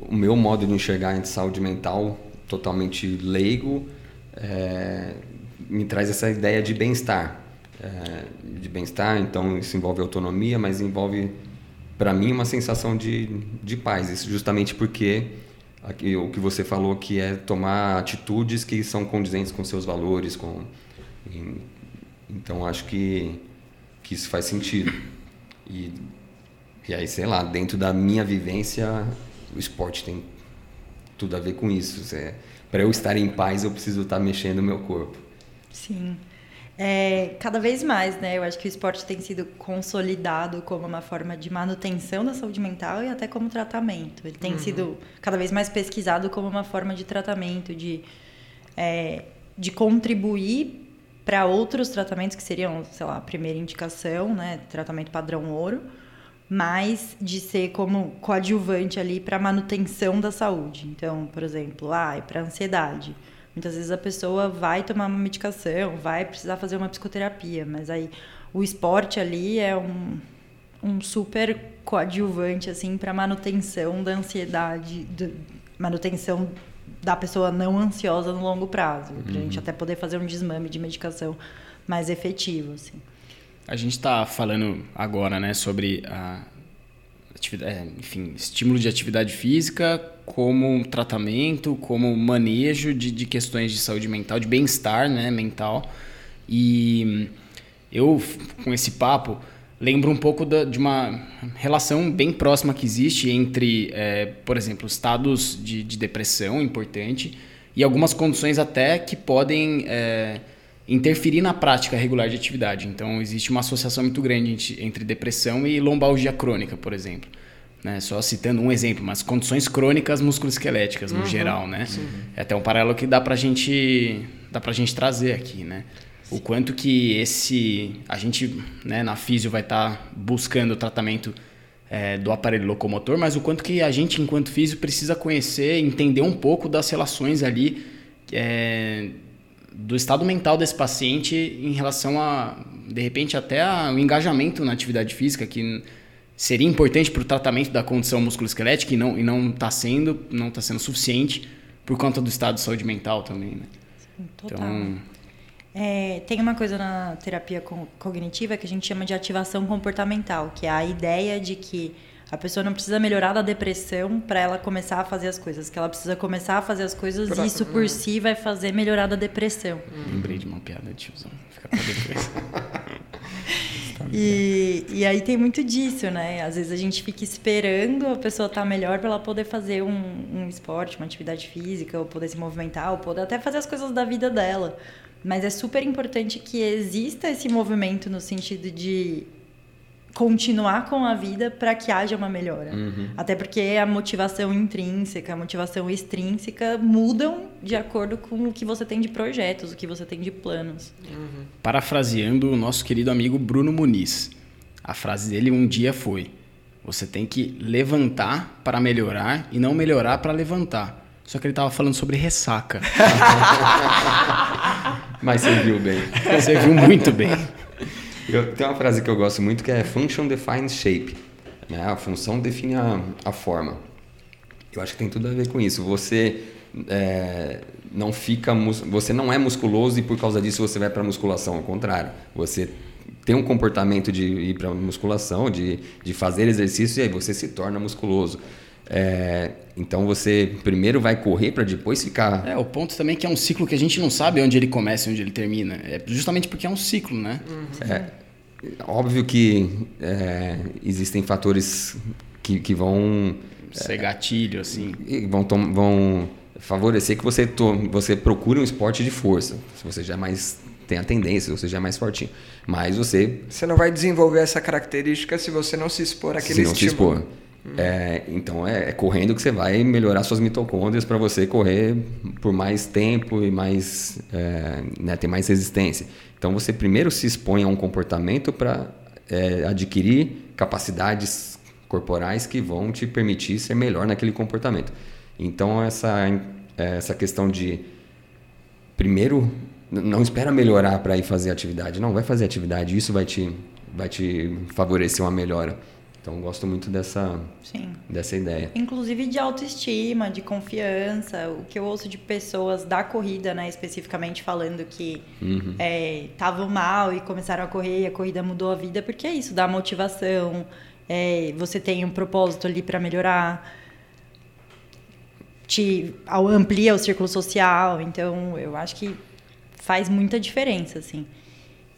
o meu modo de enxergar em saúde mental, totalmente leigo, é, me traz essa ideia de bem-estar. É, de bem-estar, então isso envolve autonomia, mas envolve, para mim, uma sensação de, de paz. Isso justamente porque aqui, o que você falou que é tomar atitudes que são condizentes com seus valores, com em- então acho que que isso faz sentido. E e aí, sei lá, dentro da minha vivência, o esporte tem tudo a ver com isso. Para eu estar em paz, eu preciso estar mexendo o meu corpo. Sim. É, cada vez mais, né? Eu acho que o esporte tem sido consolidado como uma forma de manutenção da saúde mental e até como tratamento. Ele tem sido cada vez mais pesquisado como uma forma de tratamento, de, é, de contribuir para outros tratamentos que seriam, sei lá, a primeira indicação, né? Tratamento padrão ouro, mas de ser como coadjuvante ali para manutenção da saúde. Então, por exemplo, ah, para ansiedade. Muitas vezes a pessoa vai tomar uma medicação, vai precisar fazer uma psicoterapia, mas aí o esporte ali é um, um super coadjuvante assim para manutenção da ansiedade, manutenção da pessoa não ansiosa no longo prazo, para a gente até poder fazer um desmame de medicação mais efetivo, assim. A gente está falando agora, né, sobre a atividade, é, enfim, estímulo de atividade física como tratamento, como manejo de, de questões de saúde mental, de bem-estar né, mental. E eu, com esse papo, lembro um pouco da, de uma relação bem próxima que existe entre, é, por exemplo, estados de, de, depressão importante e algumas condições até que podem é, interferir na prática regular de atividade. Então, existe uma associação muito grande entre depressão e lombalgia crônica, por exemplo. Né? Só citando um exemplo, mas condições crônicas musculoesqueléticas no uhum, geral, né? Sim. É até um paralelo que dá pra gente, dá pra gente trazer aqui, né? O quanto que esse a gente, né, na físio vai estar tá buscando o tratamento é, do aparelho locomotor, mas o quanto que a gente, enquanto físio, precisa conhecer, entender um pouco das relações ali é, do estado mental desse paciente em relação a, de repente, até o engajamento na atividade física, que seria importante para o tratamento da condição musculoesquelética e não e não está sendo não está sendo suficiente por conta do estado de saúde mental também né? Sim, total. então é, tem uma coisa na terapia cognitiva que a gente chama de ativação comportamental que é a ideia de que a pessoa não precisa melhorar da depressão para ela começar a fazer as coisas, que ela precisa começar a fazer as coisas e isso por si vai fazer melhorar da depressão. Lembrei de uma piada de tiozão. Fica pra depois. E, e aí tem muito disso, né? Às vezes a gente fica esperando a pessoa estar tá melhor para ela poder fazer um, um esporte, uma atividade física, ou poder se movimentar, ou poder até fazer as coisas da vida dela. Mas é super importante que exista esse movimento no sentido de continuar com a vida para que haja uma melhora. Uhum. Até porque a motivação intrínseca, a motivação extrínseca mudam de acordo com o que você tem de projetos, o que você tem de planos. Uhum. Parafraseando o nosso querido amigo Bruno Muniz, a frase dele um dia foi: Você tem que levantar para melhorar e não melhorar para levantar. Só que ele estava falando sobre ressaca. Mas você viu bem. Você viu muito bem. Eu, tem uma frase que eu gosto muito que é function defines shape. Né? A função define a, a forma. Eu acho que tem tudo a ver com isso. Você é, não fica você não é musculoso e por causa disso você vai para musculação. Ao contrário, você tem um comportamento de ir para musculação, de, de fazer exercício e aí você se torna musculoso. É, então você primeiro vai correr para depois ficar. É, o ponto também é que é um ciclo que a gente não sabe onde ele começa e onde ele termina. É justamente porque é um ciclo, né? Uhum. É, óbvio que é, existem fatores que, que vão. Ser gatilho, assim. Vão, vão favorecer que você, você procure um esporte de força. Se você já é mais tem a tendência, você já é mais fortinho. Mas você. Você não vai desenvolver essa característica se você não se expor àquele se não estímulo. Se expor. É, então é, é, correndo que você vai melhorar suas mitocôndrias para você correr por mais tempo e mais é, né, ter mais resistência. Então você primeiro se expõe a um comportamento para é, adquirir capacidades corporais que vão te permitir ser melhor naquele comportamento. Então essa essa questão de primeiro não espera melhorar para ir fazer atividade, não vai fazer atividade, isso vai te vai te favorecer uma melhora. Então, gosto muito dessa, Sim. dessa ideia. Inclusive de autoestima, de confiança. O que eu ouço de pessoas da corrida, né, especificamente falando que estavam uhum. é, mal e começaram a correr e a corrida mudou a vida, porque é isso, dá motivação, é, você tem um propósito ali para melhorar, te amplia o círculo social. Então, eu acho que faz muita diferença, assim.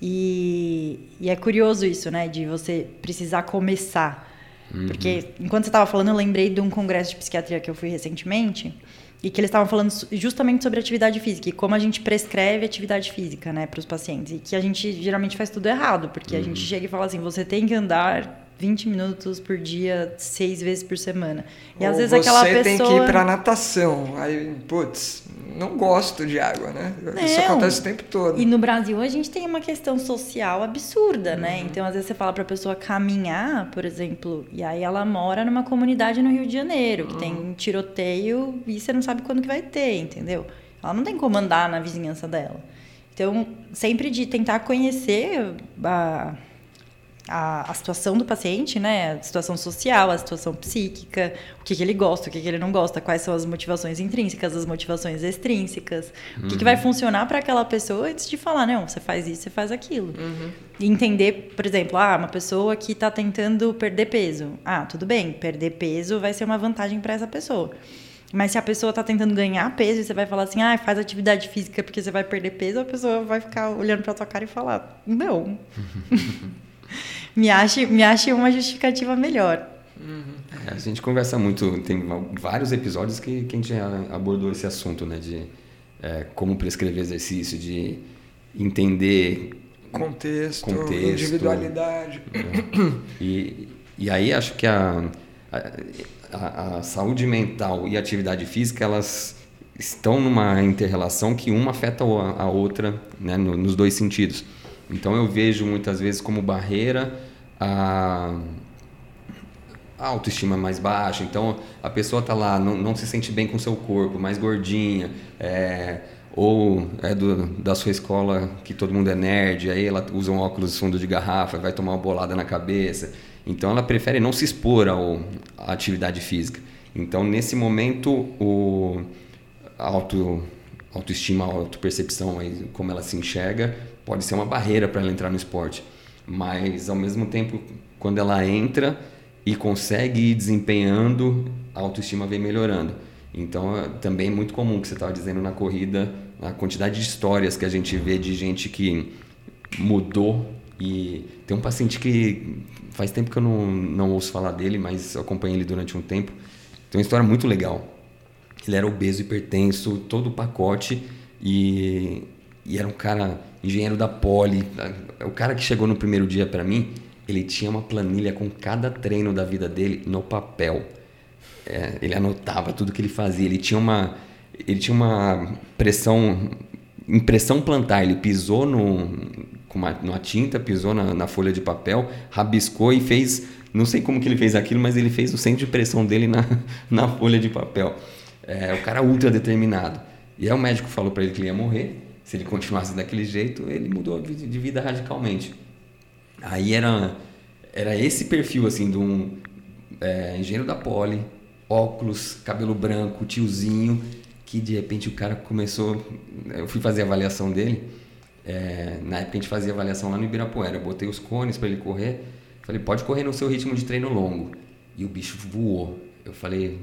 E, e, é curioso isso, né? De você precisar começar. Uhum. Porque enquanto você estava falando, eu lembrei de um congresso de psiquiatria que eu fui recentemente e que eles estavam falando justamente sobre atividade física e como a gente prescreve atividade física, né, para os pacientes. E que a gente geralmente faz tudo errado, porque uhum. a gente chega e fala assim: você tem que andar 20 minutos por dia, seis vezes por semana. E Ou às vezes aquela pessoa. Você tem que ir para natação. Aí, putz, não gosto de água, né? Não. Isso acontece o tempo todo. E no Brasil a gente tem uma questão social absurda, né? uhum. né? Então, às vezes você fala para a pessoa caminhar, por exemplo, e aí ela mora numa comunidade no Rio de Janeiro, que uhum. tem tiroteio e você não sabe quando que vai ter, entendeu? Ela não tem como andar na vizinhança dela. Então, sempre de tentar conhecer a a, a, situação do paciente, né? A situação social, a situação psíquica, o que, que ele gosta, o que, que ele não gosta, quais são as motivações intrínsecas, as motivações extrínsecas, uhum. o que, que vai uhum. funcionar para aquela pessoa antes de falar, não, você faz isso, você faz aquilo. Uhum. E entender, por exemplo, ah, uma pessoa que está tentando perder peso. Ah, tudo bem, perder peso vai ser uma vantagem para essa pessoa. Mas se a pessoa tá tentando ganhar peso e você vai falar assim, ah, faz atividade física porque você vai perder peso, a pessoa vai ficar olhando pra tua cara e falar, não. me, ache, me ache uma justificativa melhor. É, a gente conversa muito, tem vários episódios que, que a gente já abordou esse assunto, né? De é, como prescrever exercício, de entender Contexto, Contexto. individualidade. E, e aí acho que a, a, a saúde mental e a atividade física, elas estão numa interrelação que uma afeta a outra né, no- nos dois sentidos. Então eu vejo muitas vezes como barreira a, a autoestima mais baixa. Então a pessoa está lá, não, não se sente bem com seu corpo, mais gordinha, é, ou é do, da sua escola que todo mundo é nerd, aí ela usa um óculos fundo de garrafa, vai tomar uma bolada na cabeça. Então ela prefere não se expor à atividade física. Então nesse momento o auto, autoestima, autopercepção, como ela se enxerga, pode ser uma barreira para ela entrar no esporte. Mas, ao mesmo tempo, quando ela entra e consegue ir desempenhando, a autoestima vem melhorando. Então, é também muito comum que você estava dizendo na corrida, a quantidade de histórias que a gente vê de gente que mudou e tem um paciente que faz tempo que eu não, não ouço falar dele, mas acompanhei ele durante um tempo. Tem uma história muito legal. Ele era obeso, hipertenso, todo o pacote e, e era um cara engenheiro da Poli. O cara que chegou no primeiro dia para mim, ele tinha uma planilha com cada treino da vida dele no papel. É, ele anotava tudo que ele fazia. Ele tinha uma, ele tinha uma pressão, impressão plantar. Ele pisou no, com uma, numa tinta, pisou na, na folha de papel, rabiscou e fez. Não sei como que ele fez aquilo, mas ele fez o centro de pressão dele na, na folha de papel. É, o cara ultra determinado. E aí o médico falou para ele que ele ia morrer. Se ele continuasse daquele jeito, ele mudou de vida radicalmente. Aí era, era esse perfil assim de um é, engenheiro da Poli, óculos, cabelo branco, tiozinho, que de repente o cara começou. Eu fui fazer a avaliação dele. é, na época a gente fazia avaliação lá no Ibirapuera. Eu botei os cones para ele correr. Falei, pode correr no seu ritmo de treino longo. E o bicho voou. Eu falei,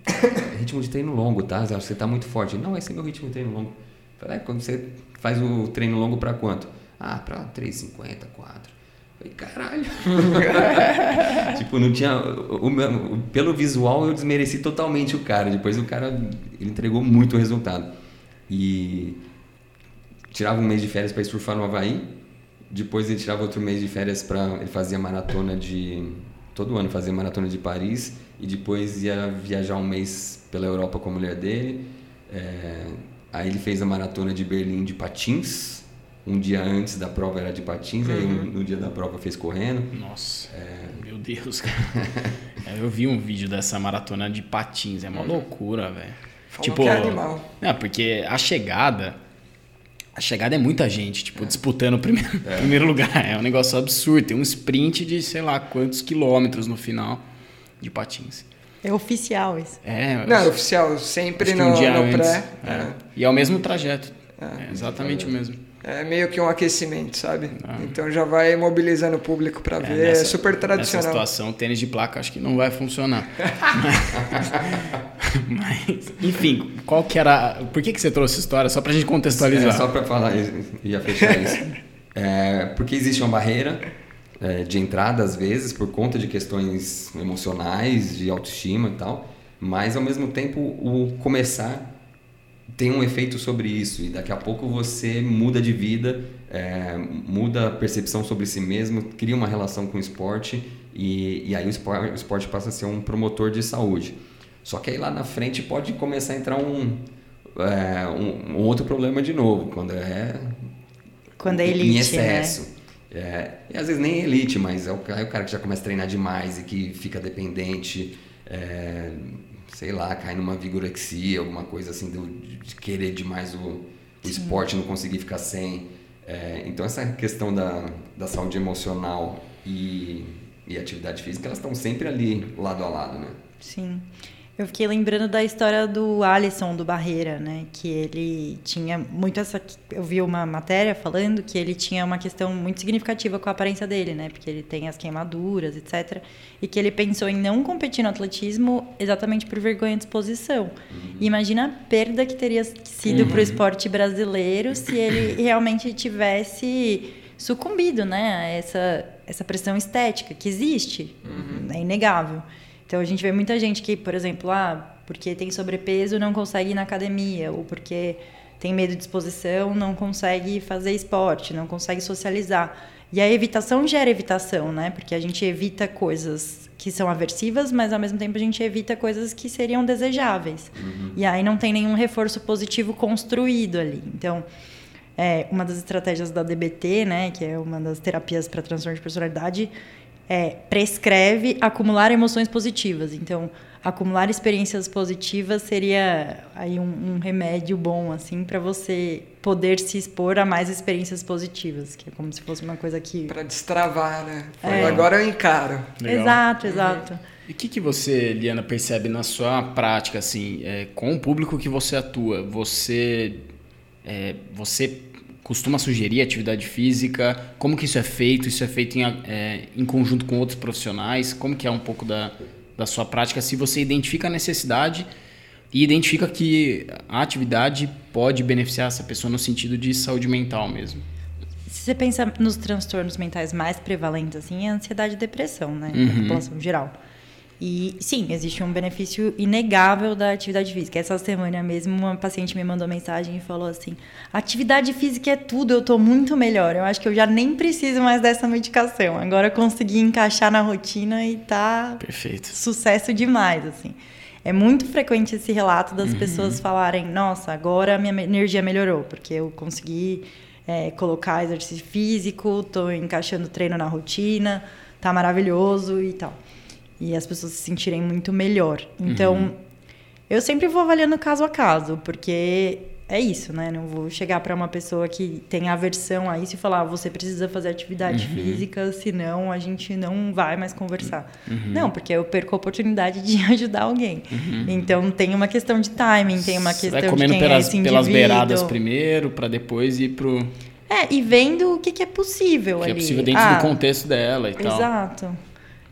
ritmo de treino longo, tá? Você tá muito forte. Não, esse é meu ritmo de treino longo. Falei, é, quando você faz o treino longo para quanto? Ah, para 3,50, 4. Falei, caralho. tipo, não tinha. O, o pelo visual eu desmereci totalmente o cara. Depois o cara ele entregou muito resultado. E tirava um mês de férias para surfar no Havaí. Depois ele tirava outro mês de férias para ele fazia maratona de todo ano fazia maratona de Paris e depois ia viajar um mês pela Europa com a mulher dele. É, aí ele fez a maratona de Berlim de patins. Um dia antes da prova era de patins, aí um- no dia da prova fez correndo. Nossa, meu Deus, cara. É, eu vi um vídeo dessa maratona de patins, é uma loucura, velho. Falam que é animal. Não, porque a chegada. A chegada é muita gente, tipo, disputando o primeiro, primeiro lugar. É um negócio absurdo. Tem um sprint de sei lá quantos quilômetros no final de patins. É oficial isso. É, Não, era oficial, sempre no, um dia no antes. pré. é. E é o mesmo trajeto. É, exatamente o mesmo. É meio que um aquecimento, sabe? Então já vai mobilizando o público pra ver. É, nessa- super Nessa tradicional. situação, tênis de placa acho que não vai funcionar. mas, mas, enfim, qual que era. Por que, que você trouxe essa história? Só pra gente contextualizar. É, só para falar, ia fechar isso. É, porque existe uma barreira é, de entrada, às vezes, por conta de questões emocionais, de autoestima e tal, mas ao mesmo tempo o começar tem um efeito sobre isso, e daqui a pouco você muda de vida, é, muda a percepção sobre si mesmo, cria uma relação com o esporte, e, e aí o esporte, o esporte passa a ser um promotor de saúde. Só que aí lá na frente pode começar a entrar um, é, um, um outro problema de novo, quando é Quando é em elite, excesso. É, e às vezes nem elite, mas é o, é o cara que já começa a treinar demais e que fica dependente, é, sei lá, cai numa vigorexia, alguma coisa assim, do- de querer demais o, o esporte, não conseguir ficar sem. É, então essa questão da, da saúde emocional e, e atividade física, elas estão sempre ali lado a lado, né? Sim. Eu fiquei lembrando da história do Alisson do Barreira, né? Que ele tinha muito essa. Eu vi uma matéria falando que ele tinha uma questão muito significativa com a aparência dele, né? Porque ele tem as queimaduras, etc. E que ele pensou em não competir no atletismo exatamente por vergonha de exposição. Uhum. Imagina a perda que teria sido uhum. para o esporte brasileiro se ele realmente tivesse sucumbido, né? A essa, essa pressão estética que existe, uhum. é inegável. Então a gente vê muita gente que, por exemplo, ah, porque tem sobrepeso não consegue ir na academia, ou porque tem medo de exposição não consegue fazer esporte, não consegue socializar. E a evitação gera evitação, né? Porque a gente evita coisas que são aversivas, mas ao mesmo tempo a gente evita coisas que seriam desejáveis. Uhum. E aí não tem nenhum reforço positivo construído ali. Então, é, uma das estratégias da DBT, né, que é uma das terapias para transtorno de personalidade, é, prescreve acumular emoções positivas. Então, acumular experiências positivas seria aí um, um remédio bom assim para você poder se expor a mais experiências positivas, que é como se fosse uma coisa que para destravar, né? É. Agora eu encaro. Legal. Exato, exato. E o que, que você, Liana, percebe na sua prática, assim, é, com o público que você atua? Você, é, você costuma sugerir atividade física? Como que isso é feito? Isso é feito em, é, em conjunto com outros profissionais? Como que é um pouco da, da sua prática? Se você identifica a necessidade e identifica que a atividade pode beneficiar essa pessoa no sentido de saúde mental mesmo. Se você pensa nos transtornos mentais mais prevalentes, assim, é ansiedade e depressão, né? Uhum. Na população geral. E sim, existe um benefício inegável da atividade física. Essa semana mesmo, uma paciente me mandou mensagem e falou assim: atividade física é tudo, eu estou muito melhor. Eu acho que eu já nem preciso mais dessa medicação. Agora eu consegui encaixar na rotina e tá Perfeito. sucesso demais, assim. É muito frequente esse relato das uhum. pessoas falarem: nossa, agora a minha energia melhorou, porque eu consegui é, colocar exercício físico, estou encaixando treino na rotina, tá maravilhoso e tal e as pessoas se sentirem muito melhor. Então, uhum. eu sempre vou avaliando caso a caso, porque é isso, né? Não vou chegar para uma pessoa que tem aversão a isso e falar, ah, você precisa fazer atividade uhum. física, senão a gente não vai mais conversar. Uhum. Não, porque eu perco a oportunidade de ajudar alguém. Uhum. Então tem uma questão de timing, tem uma questão vai comendo de quem pelas, é esse pelas beiradas primeiro, para depois ir pro É, e vendo o que, que é possível que ali. é possível dentro ah, do contexto dela e exato. tal. Exato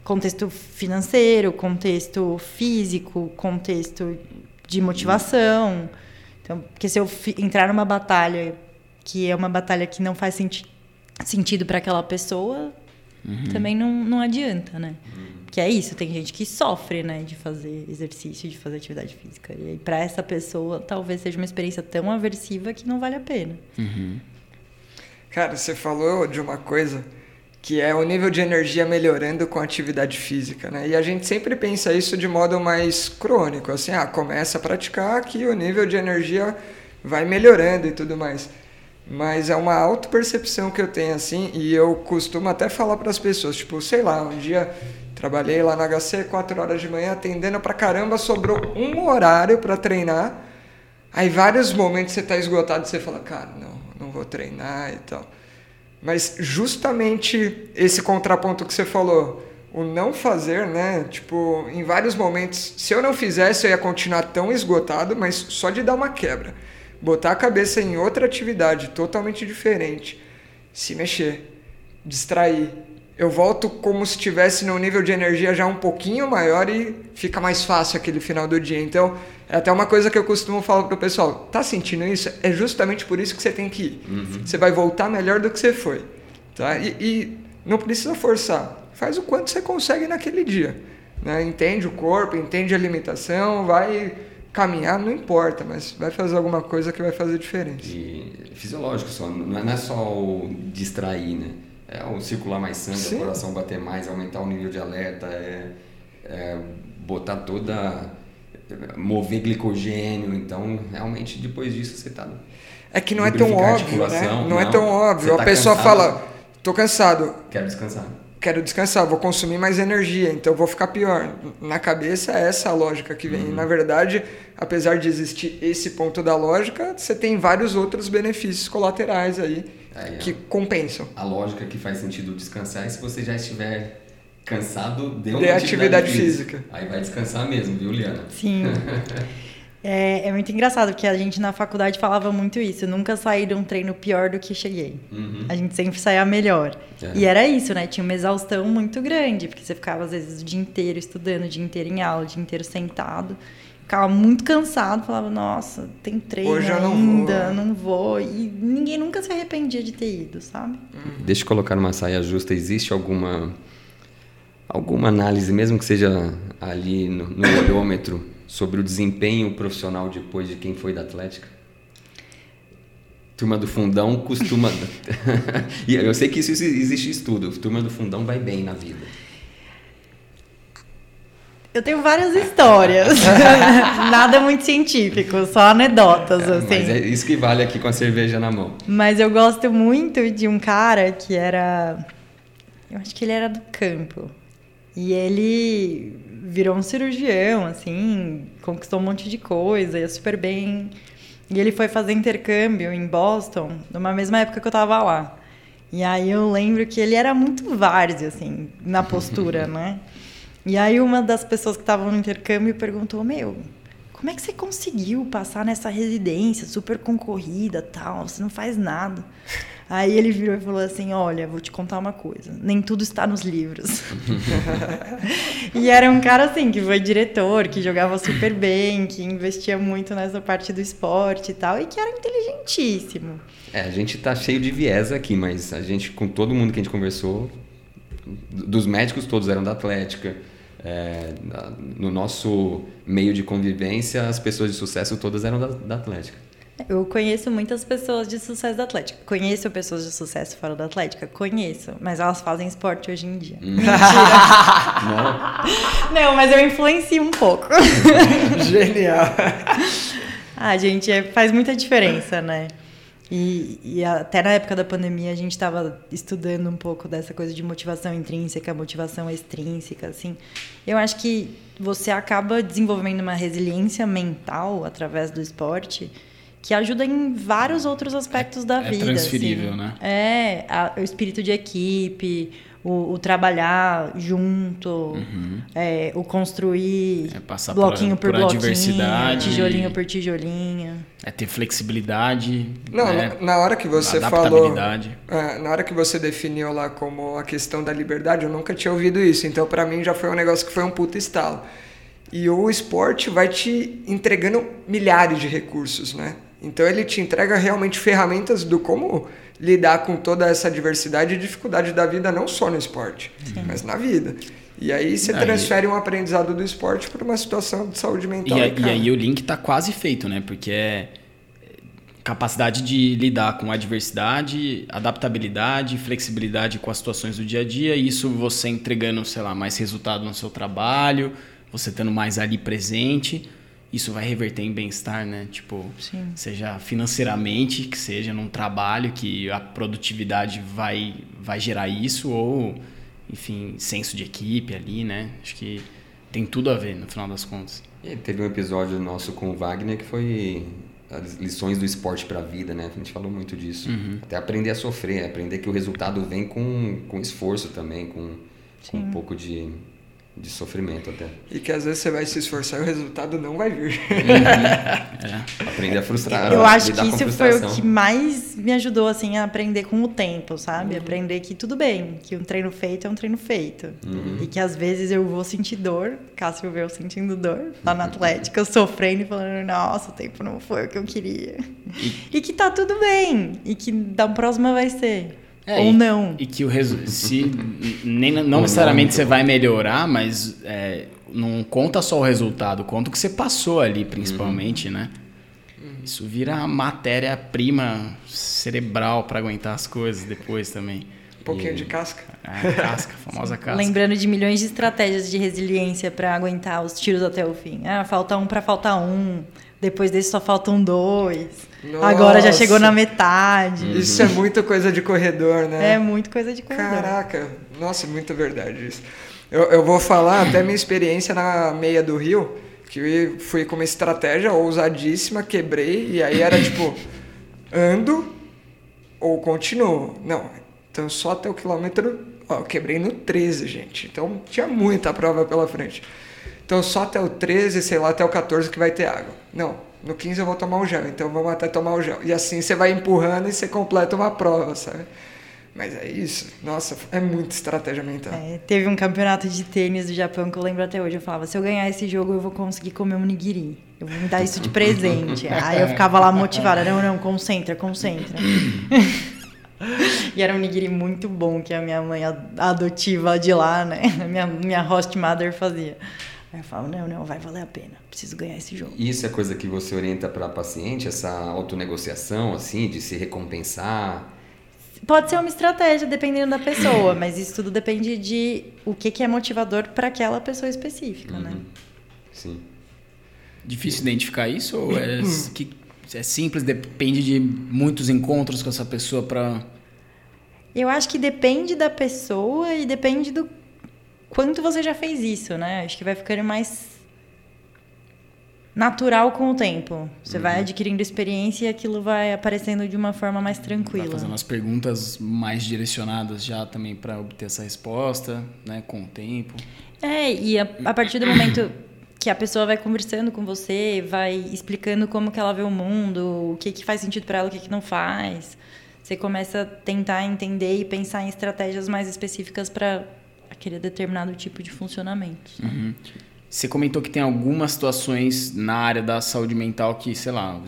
contexto financeiro, contexto físico, contexto de motivação. Então, porque se eu entrar numa batalha que é uma batalha que não faz senti sentido para aquela pessoa, uhum. também não, não adianta, né? Uhum. Que é isso, tem gente que sofre, né, de fazer exercício, de fazer atividade física. E aí, para essa pessoa, talvez seja uma experiência tão aversiva que não vale a pena. Uhum. Cara, você falou de uma coisa que é o nível de energia melhorando com a atividade física, né? E a gente sempre pensa isso de modo mais crônico, assim, ah, começa a praticar que o nível de energia vai melhorando e tudo mais. Mas é uma auto-percepção que eu tenho, assim, e eu costumo até falar para as pessoas, tipo, sei lá, um dia trabalhei lá na HC, 4 horas de manhã, atendendo pra caramba, sobrou um horário para treinar, aí vários momentos você tá esgotado e você fala, cara, não, não vou treinar e tal. Mas justamente esse contraponto que você falou, o não fazer, né? Tipo, em vários momentos, se eu não fizesse, eu ia continuar tão esgotado, mas só de dar uma quebra. Botar a cabeça em outra atividade totalmente diferente, se mexer, distrair. Eu volto como se estivesse num nível de energia já um pouquinho maior e fica mais fácil aquele final do dia. Então, é até uma coisa que eu costumo falar pro pessoal, tá sentindo isso? É justamente por isso que você tem que ir. Uhum. Você vai voltar melhor do que você foi. Tá? E, e, não precisa forçar. Faz o quanto você consegue naquele dia. Né? Entende o corpo, entende a alimentação, vai caminhar, não importa, mas vai fazer alguma coisa que vai fazer diferença. E fisiológico só, não é só o distrair, né? É o circular mais sangue, o coração bater mais, aumentar o nível de alerta, é, é botar toda mover glicogênio. Então, realmente, depois disso, você está. É que não é tão óbvio, né? Não, não, é tão óbvio. Tá a pessoa cansado, fala: tô cansado. Quero descansar. Quero descansar, vou consumir mais energia, então vou ficar pior. Na cabeça é essa a lógica que vem. Uhum. Na verdade, apesar de existir esse ponto da lógica, você tem vários outros benefícios colaterais aí é, que compensam. A lógica que faz sentido descansar é se você já estiver cansado deu uma De atividade, atividade física. física. Aí vai descansar mesmo, viu, Liana? Sim. É, é muito engraçado, porque a gente na faculdade falava muito isso. Nunca saí de um treino pior do que cheguei. Uhum. A gente sempre saía melhor. É. E era isso, né? Tinha uma exaustão muito grande, porque você ficava, às vezes, o dia inteiro estudando, o dia inteiro em aula, o dia inteiro sentado. Ficava muito cansado, falava, nossa, tem treino Hoje eu não ainda, vou. não vou. E ninguém nunca se arrependia de ter ido, sabe? Deixa eu colocar numa saia justa. Existe alguma alguma análise, mesmo que seja ali no, no olhômetro, sobre o desempenho profissional depois de quem foi da Atlética? Turma do fundão costuma. e eu sei que isso existe estudo. Turma do fundão vai bem na vida. Eu tenho várias histórias. Nada muito científico, só anedotas, assim. Mas é isso que vale aqui com a cerveja na mão. Mas eu gosto muito de um cara que era. Eu acho que ele era do campo. E ele virou um cirurgião, assim, conquistou um monte de coisa, ia super bem. E ele foi fazer intercâmbio em Boston, numa mesma época que eu tava lá. E aí eu lembro que ele era muito várzea, assim, na postura, né? E aí uma das pessoas que estavam no intercâmbio perguntou: Meu, como é que você conseguiu passar nessa residência super concorrida tal? Você não faz nada. Aí ele virou e falou assim: Olha, vou te contar uma coisa, nem tudo está nos livros. e era um cara assim, que foi diretor, que jogava super bem, que investia muito nessa parte do esporte e tal, e que era inteligentíssimo. É, a gente tá cheio de viés aqui, mas a gente, com todo mundo que a gente conversou, dos médicos todos eram da Atlética. É, no nosso meio de convivência, as pessoas de sucesso todas eram da, da Atlética. Eu conheço muitas pessoas de sucesso da Atlética. Conheço pessoas de sucesso fora da Atlética? Conheço. Mas elas fazem esporte hoje em dia. Não? Não, mas eu influencio um pouco. Genial. Ah, gente, é- faz muita diferença, né? E, e até na época da pandemia a gente estava estudando um pouco dessa coisa de motivação intrínseca, motivação extrínseca, assim. Eu acho que você acaba desenvolvendo uma resiliência mental através do esporte que ajuda em vários outros aspectos da é vida. transferível, assim. né? É, a- o espírito de equipe, o, o trabalhar junto, é, o construir Uhum. É passar bloquinho por, por, por bloquinho, adversidade. tijolinho por tijolinho. É ter flexibilidade. Não, né? na, na hora que você falou. É, na hora que você definiu lá como a questão da liberdade, eu nunca tinha ouvido isso. Então, pra mim, já foi um negócio que foi um puta estalo. E o esporte vai te entregando milhares de recursos, né? Então, ele te entrega realmente ferramentas do como lidar com toda essa diversidade e dificuldade da vida, não só no esporte, mas na vida. E aí você Aí- transfere um aprendizado do esporte para uma situação de saúde E, mental. a- e, e cara, aí o link tá quase feito, né? Porque é capacidade de lidar com adversidade, adaptabilidade, flexibilidade com as situações do dia a dia, e isso você entregando, sei lá, mais resultado no seu trabalho, você estando mais ali presente, isso vai reverter em bem-estar, né? Tipo, Sim. seja financeiramente, que seja num trabalho que a produtividade vai vai gerar isso ou enfim, senso de equipe ali, né? Acho que tem tudo a ver no final das contas. E aí teve um episódio nosso com o Wagner que foi as lições do esporte para a vida, né? A gente falou muito disso. Até aprender a sofrer, aprender que o resultado vem com, com esforço também, com, com um pouco de, de sofrimento até. e que às vezes você vai se esforçar e o resultado não vai vir. Aprender a frustrar. Eu a acho que isso foi o que mais me ajudou assim a aprender com o tempo, sabe? Uhum. Aprender que tudo bem, que um treino feito é um treino feito. Uhum. E que às vezes eu vou sentir dor, Cássio vê eu sentindo dor, lá na Atlética, eu sofrendo e falando, nossa, o tempo não foi o que eu queria. E, que tá tudo bem, e que da próxima vai ser. É, Ou e- não. E que o resu- se nem não necessariamente você vai melhorar, mas é, não conta só o resultado, conta o que você passou ali, principalmente, né? Isso vira matéria-prima cerebral para aguentar as coisas depois também. Um pouquinho de casca. É, casca, famosa casca. Lembrando de milhões de estratégias de resiliência para aguentar os tiros até o fim. Ah, falta um para faltar um. Depois desse só faltam dois. Agora já Nossa. chegou na metade. Isso é muita coisa de corredor, né? É muito coisa de corredor. Caraca, nossa, muita verdade isso. Eu, eu vou falar até minha experiência na meia do Rio, que fui com uma estratégia ousadíssima, quebrei, e aí era tipo, ando ou continuo. Não, então só até o quilômetro Ó, eu quebrei no 13, gente. Então tinha muita prova pela frente. Então só até o 13, sei lá, até o 14 que vai ter água. Não, no 15 eu vou tomar o gel, então vamos até tomar o gel. E assim você vai empurrando e você completa uma prova, sabe? Mas é isso. Nossa, é muita estratégia mental. É, teve um campeonato de tênis do Japão que eu lembro até hoje. Eu falava, se eu ganhar esse jogo, eu vou conseguir comer um nigiri. Eu vou me dar isso de presente. Aí eu ficava lá motivada. Não, não, concentra, concentra. e era um nigiri muito bom que a minha mãe adotiva de lá, né? Minha, minha host mother fazia. Aí eu falo, não, não, vai valer a pena, preciso ganhar esse jogo. Isso é coisa que você orienta para paciente, essa autonegociação, assim, de se recompensar? Pode ser uma estratégia, dependendo da pessoa, mas isso tudo depende de o que, que é motivador para aquela pessoa específica, né? uhum. né? Sim. Difícil identificar isso ou é, que, é simples, depende de muitos encontros com essa pessoa para... Eu acho que depende da pessoa e depende do quanto você já fez isso, né? Acho que vai ficando mais natural com o tempo. Você uhum. vai adquirindo experiência e aquilo vai aparecendo de uma forma mais tranquila. Vai fazendo as perguntas mais direcionadas já também para obter essa resposta, né, com o tempo. É, e a, a partir do momento que a pessoa vai conversando com você, vai explicando como que ela vê o mundo, o que que faz sentido para ela, o que que não faz. Você começa a tentar entender e pensar em estratégias mais específicas para aquele determinado tipo de funcionamento. Uhum. Você comentou que tem algumas situações na área da saúde mental que, sei lá,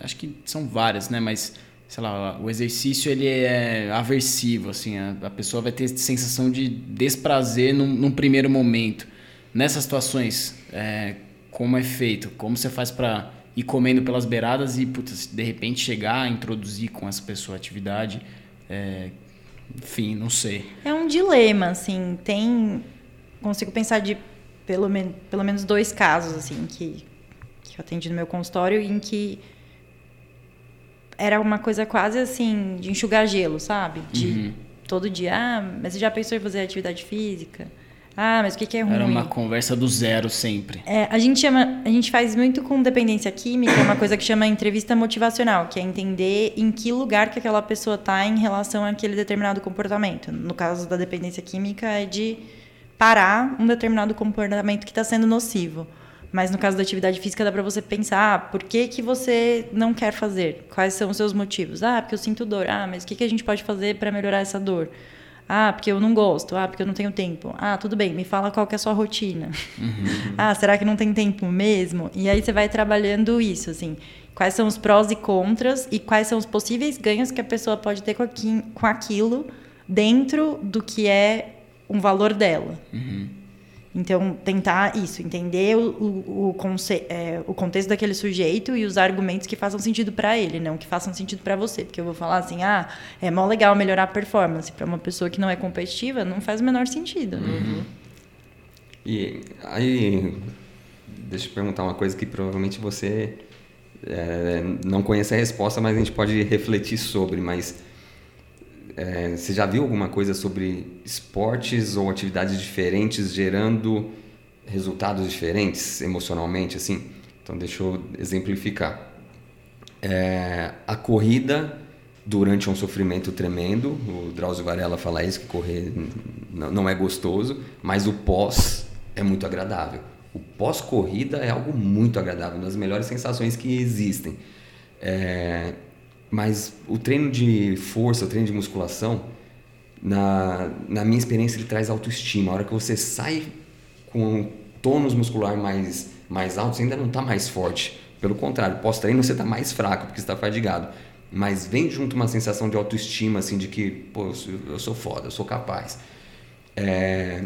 acho que são várias, né? Mas, sei lá, o exercício ele é aversivo, assim, a, pessoa vai ter sensação de desprazer num, num primeiro momento. Nessas situações, é, como é feito? Como você faz para ir comendo pelas beiradas e, putz, de repente chegar a introduzir com essa pessoa a atividade? É, enfim, não sei. É um dilema, assim. Tem. Consigo pensar de pelo, men pelo menos dois casos, assim, que, que eu atendi no meu consultório, em que era uma coisa quase assim, de enxugar gelo, sabe? De uhum. todo dia, ah, mas você já pensou em fazer atividade física? Ah, mas o que, que é ruim? Era uma conversa do zero sempre. É, a gente chama, a gente faz muito com dependência química, uma coisa que chama entrevista motivacional, que é entender em que lugar que aquela pessoa está em relação àquele determinado comportamento. No caso da dependência química é de parar um determinado comportamento que está sendo nocivo. Mas no caso da atividade física dá para você pensar, ah, por que que você não quer fazer? Quais são os seus motivos? Ah, porque eu sinto dor. Ah, mas o que que a gente pode fazer para melhorar essa dor? Ah, porque eu não gosto. Ah, porque eu não tenho tempo. Ah, tudo bem, me fala qual que é a sua rotina. Uhum. ah, será que não tem tempo mesmo? E aí você vai trabalhando isso, assim. Quais são os prós e contras e quais são os possíveis ganhos que a pessoa pode ter com, aqui, com aquilo dentro do que é um valor dela. Uhum. Então, tentar isso, entender o, o, o, é, o, contexto daquele sujeito e os argumentos que façam sentido para ele, não que façam sentido para você. Porque eu vou falar assim, ah, é mó legal melhorar a performance. Para uma pessoa que não é competitiva, não faz o menor sentido. Né? Uhum. E aí, deixa eu perguntar uma coisa que provavelmente você é, não conhece a resposta, mas a gente pode refletir sobre. Mas é, você já viu alguma coisa sobre esportes ou atividades diferentes gerando resultados diferentes emocionalmente, assim? Então, deixa eu exemplificar. É, a corrida durante um sofrimento tremendo, o Drauzio Varela fala isso, que correr não é gostoso, mas o pós é muito agradável. O pós-corrida é algo muito agradável, uma das melhores sensações que existem. É, mas o treino de força, o treino de musculação, na, na minha experiência, ele traz autoestima. A hora que você sai com um tônus muscular mais, mais alto, você ainda não está mais forte. Pelo contrário, pós-treino você está mais fraco, porque você está fadigado. Mas vem junto uma sensação de autoestima, assim, de que, pô, eu sou, eu sou foda, eu sou capaz. É,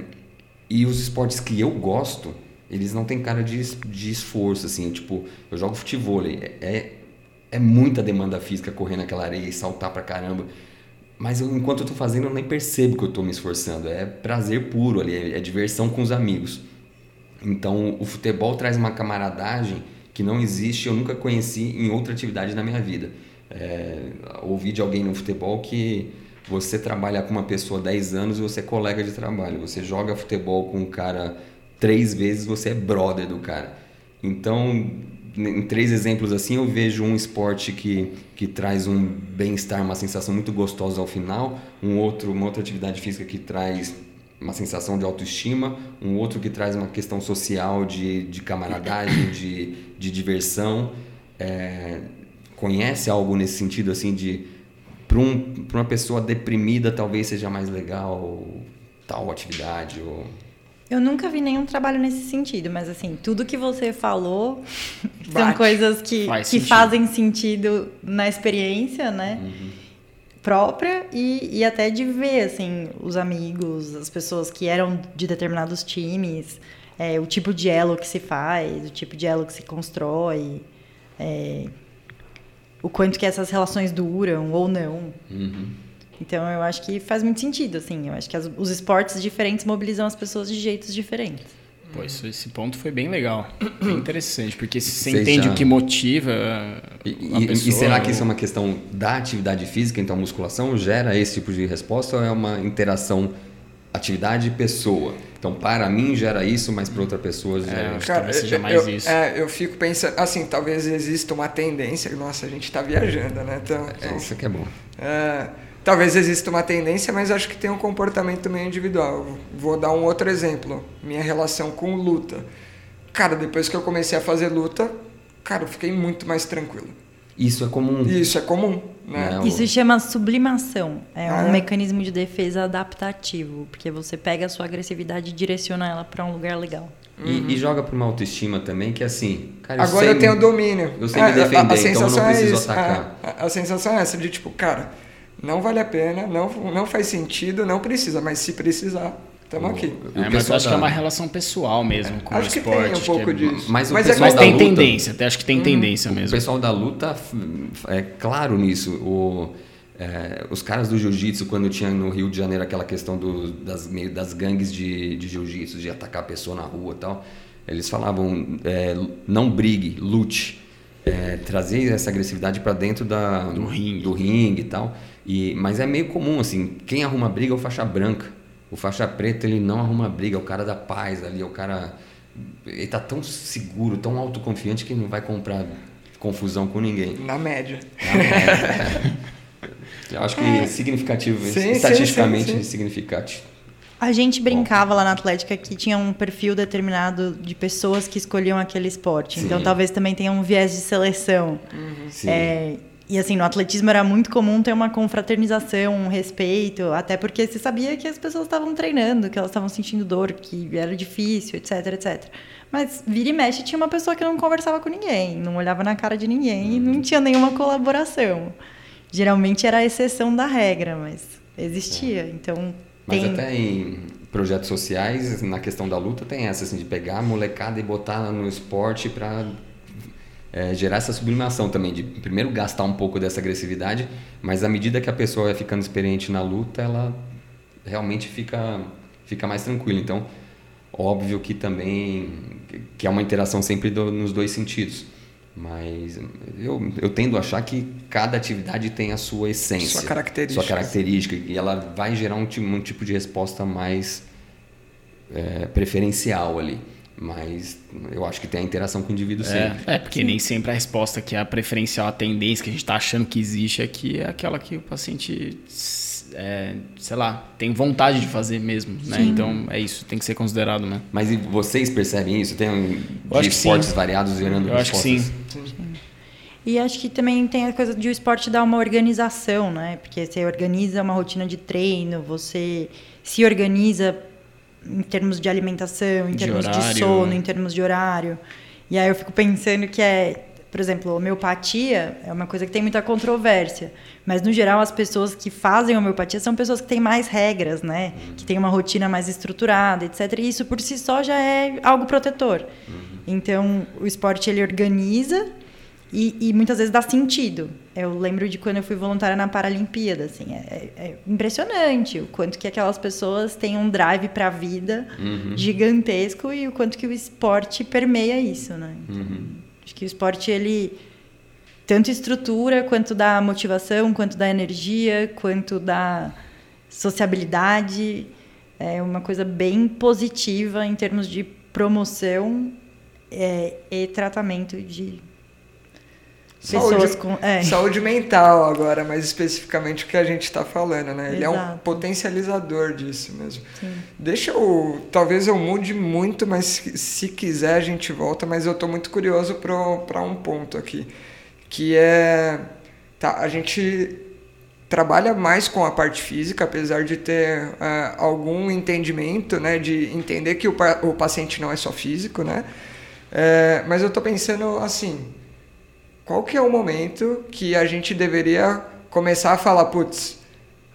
e os esportes que eu gosto, eles não têm cara de, de esforço, assim. Tipo, eu jogo futebol, é, é muita demanda física correr naquela areia e saltar pra caramba. Mas eu, enquanto eu tô fazendo, eu nem percebo que eu tô me esforçando. É prazer puro ali, é, é diversão com os amigos. Então, o futebol traz uma camaradagem que não existe, eu nunca conheci em outra atividade na minha vida. É, ouvi de alguém no futebol que você trabalha com uma pessoa 10 anos e você é colega de trabalho. Você joga futebol com um cara três vezes, você é brother do cara. Então, em três exemplos assim, eu vejo um esporte que, que traz um bem-estar, uma sensação muito gostosa ao final, um outro, uma outra atividade física que traz uma sensação de autoestima, um outro que traz uma questão social de, de camaradagem, de, de diversão. É, conhece algo nesse sentido assim de para um, uma pessoa deprimida talvez seja mais legal tal atividade ou eu nunca vi nenhum trabalho nesse sentido, mas assim, tudo que você falou Bate. são coisas que, Faz que sentido. fazem sentido na experiência, né? Própria e, e até de ver, assim, os amigos, as pessoas que eram de determinados times, é, o tipo de elo que se faz, o tipo de elo que se constrói, é, o quanto que essas relações duram ou não. Uhum. Então eu acho que faz muito sentido, assim. Eu acho que as- os esportes diferentes mobilizam as pessoas de jeitos diferentes. Pô, isso, esse ponto foi bem legal. Bem interessante, porque se você entende já- o que motiva E, a e- e pessoa... será que isso é uma questão da atividade física, então a musculação gera esse tipo de resposta ou é uma interação atividade-pessoa? Então, para mim gera isso, mas para outra pessoa gera... acho que talvez seja mais eu, isso. É, eu fico pensando, assim, talvez exista uma tendência, nossa, a gente tá viajando, né? Então, É, isso aqui é bom. É, talvez exista uma tendência, mas acho que tem um comportamento meio individual. Vou dar um outro exemplo. Minha relação com luta. Cara, depois que eu comecei a fazer luta, cara, eu fiquei muito mais tranquilo. Isso é comum. Isso é comum, né? Não. Isso se chama sublimação. É Ah, um é? mecanismo de defesa adaptativo, porque você pega a sua agressividade e direciona ela para um lugar legal. E, e joga para uma autoestima também, que é assim... Cara, Agora sei- eu tenho domínio. eu sei me É, a- defender, a, então eu não sensação preciso é atacar. A, a- a sensação é essa, de tipo, cara, não vale a pena, não, não faz sentido, não precisa, mas se precisar, estamos aqui. O É, mas acho que é uma relação pessoal mesmo com Acho o que esporte. tem um pouco é- disso. Mas o Mas é pessoal Mas da tem luta- tendência, até acho que tem tendência O mesmo. pessoal da luta é claro nisso. O, é, os caras do jiu-jitsu, quando tinha no Rio de Janeiro aquela questão do, das, meio das gangues de, de jiu-jitsu, de atacar a pessoa na rua e tal, eles falavam: é, não brigue, lute. É, trazer essa agressividade para dentro da, Do ringue. do ringue e tal. E, mas é meio comum, assim, quem arruma briga é o faixa branca. O faixa preta, ele não arruma briga, é o cara da paz ali, é o cara... Ele tá tão seguro, tão autoconfiante que não vai comprar confusão com ninguém. Na média. Eu acho que é significativo, Sim, sim, estatisticamente sim, sim. significativo. A gente brincava lá na Atlética que tinha um perfil determinado de pessoas que escolhiam aquele esporte. Então Sim. talvez também tenha um viés de seleção. Sim. É, e assim, no atletismo era muito comum ter uma confraternização, um respeito, até porque se sabia que as pessoas estavam treinando, que elas estavam sentindo dor, que era difícil, etc, etc. Mas vira e mexe tinha uma pessoa que não conversava com ninguém, não olhava na cara de ninguém e não tinha nenhuma colaboração. Geralmente era a exceção da regra, mas existia. Então Mas tem até em projetos sociais, na questão da luta, tem essa, assim, de pegar a molecada e botar no esporte para gerar essa sublimação também, de primeiro gastar um pouco dessa agressividade, mas à medida que a pessoa vai ficando experiente na luta, ela realmente fica, fica mais tranquila. Então, óbvio que também que é uma interação sempre do- nos dois sentidos. Mas eu, eu tendo a achar que cada atividade tem a sua essência. Sua característica. Sua característica. E ela vai gerar um, um tipo de resposta mais é, preferencial ali. Mas eu acho que tem a interação com o indivíduo sempre. É, é, porque nem sempre a resposta que é a preferencial, a tendência que a gente está achando que existe aqui é aquela que o paciente, é, sei lá, tem vontade de fazer mesmo, né? Então é isso, tem que ser considerado, né? Mas e vocês percebem isso? Tem um, de sim. esportes variados gerando Eu acho que sim. E acho que também tem a coisa de o esporte dar uma organização, né? Porque você organiza uma rotina de treino, você se organiza em termos de alimentação, em De termos de sono, em termos de horário. E aí eu fico pensando que é, por exemplo, homeopatia é uma coisa que tem muita controvérsia. Mas, no geral, as pessoas que fazem homeopatia são pessoas que têm mais regras, né? Que têm uma rotina mais estruturada, etc. E isso, por si só, já é algo protetor. Então, o esporte, ele organiza e, e muitas vezes dá sentido. Eu lembro de quando eu fui voluntária na Paralimpíada, assim, é, é- é impressionante o quanto que aquelas pessoas têm um drive para a vida gigantesco e o quanto que o esporte permeia isso, né? Então, Acho que o esporte ele tanto estrutura quanto da motivação, quanto da energia, quanto da sociabilidade, é uma coisa bem positiva em termos de promoção é, e tratamento de Saúde, pessoas com. É. saúde mental agora, mais especificamente o que a gente está falando, né? Ele é um Exato. potencializador disso mesmo. Sim. Deixa eu. Talvez eu mude muito, mas se, se quiser a gente volta. Mas eu estou muito curioso para um ponto aqui. Que é. Tá, a gente trabalha mais com a parte física, apesar de ter é, algum entendimento, né? De entender que o, o paciente não é só físico, né? É, mas eu estou pensando assim qual que é o momento que a gente deveria começar a falar, putz,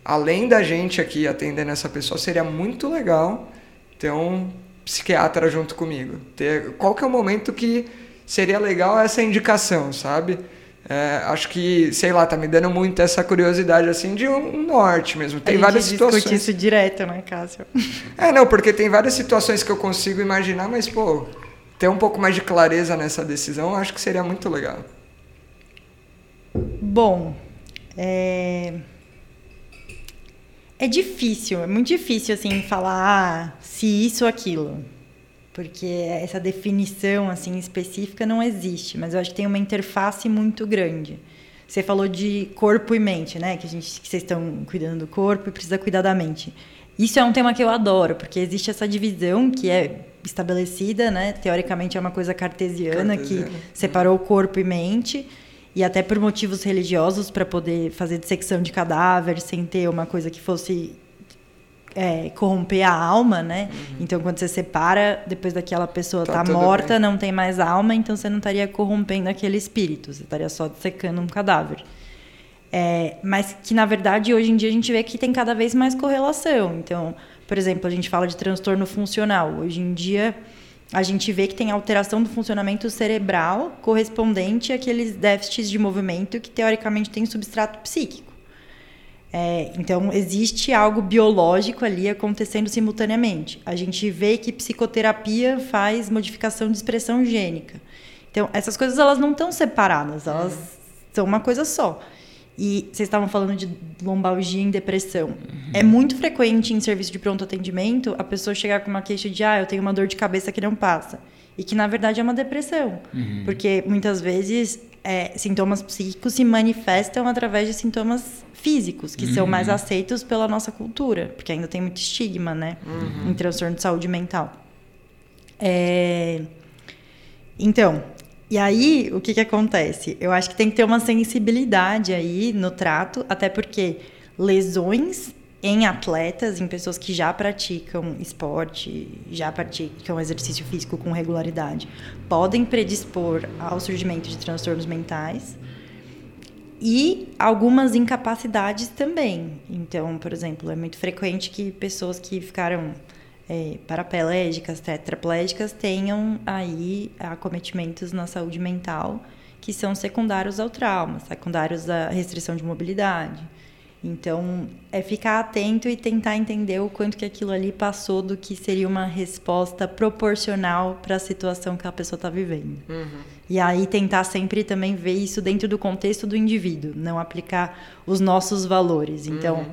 além da gente aqui atendendo essa pessoa, seria muito legal ter um psiquiatra junto comigo. Ter, qual que é o momento que seria legal essa indicação, sabe? É, acho que, sei lá, tá me dando muito essa curiosidade assim de um norte mesmo. Tem a gente várias situações. isso direto, né, Cássio? É, não, porque tem várias situações que eu consigo imaginar, mas, pô, ter um pouco mais de clareza nessa decisão, acho que seria muito legal. Bom, é... é difícil, é muito difícil assim falar ah, se isso ou aquilo, porque essa definição assim específica não existe, mas eu acho que tem uma interface muito grande. Você falou de corpo e mente, né? Que a gente, que vocês estão cuidando do corpo e precisa cuidar da mente. Isso é um tema que eu adoro, porque existe essa divisão que é estabelecida, né? Teoricamente é uma coisa cartesiana, Cartesiana. que separou corpo e mente e até por motivos religiosos para poder fazer dissecção de cadáver sem ter uma coisa que fosse é, corromper a alma, né? Então quando você separa, depois daquela pessoa Tá tá, morta, bem. não tem mais alma, então você não estaria corrompendo aquele espírito, você estaria só dissecando um cadáver. É, mas que na verdade hoje em dia a gente vê que tem cada vez mais correlação. Então, por exemplo, a gente fala de transtorno funcional. Hoje em dia a gente vê que tem alteração do funcionamento cerebral correspondente àqueles déficits de movimento que teoricamente tem substrato psíquico. É, então, existe algo biológico ali acontecendo simultaneamente. A gente vê que psicoterapia faz modificação de expressão gênica. Então, essas coisas elas não estão separadas, elas são uma coisa só. E vocês estavam falando de lombalgia em depressão. É muito frequente em serviço de pronto atendimento a pessoa chegar com uma queixa de ah, eu tenho uma dor de cabeça que não passa. E que na verdade é uma depressão. Porque muitas vezes é, sintomas psíquicos se manifestam através de sintomas físicos, que são mais aceitos pela nossa cultura, porque ainda tem muito estigma, né? Em transtorno de saúde mental. É, Então, e aí, o que, que acontece? Eu acho que tem que ter uma sensibilidade aí no trato, até porque lesões em atletas, em pessoas que já praticam esporte, já praticam exercício físico com regularidade, podem predispor ao surgimento de transtornos mentais e algumas incapacidades também. Então, por exemplo, é muito frequente que pessoas que ficaram é, paraplégicas, tetraplégicas, tenham aí acometimentos na saúde mental que são secundários ao trauma, secundários à restrição de mobilidade. Então, é ficar atento e tentar entender o quanto que aquilo ali passou do que seria uma resposta proporcional para a situação que a pessoa está vivendo. E aí tentar sempre também ver isso dentro do contexto do indivíduo, não aplicar os nossos valores. Então,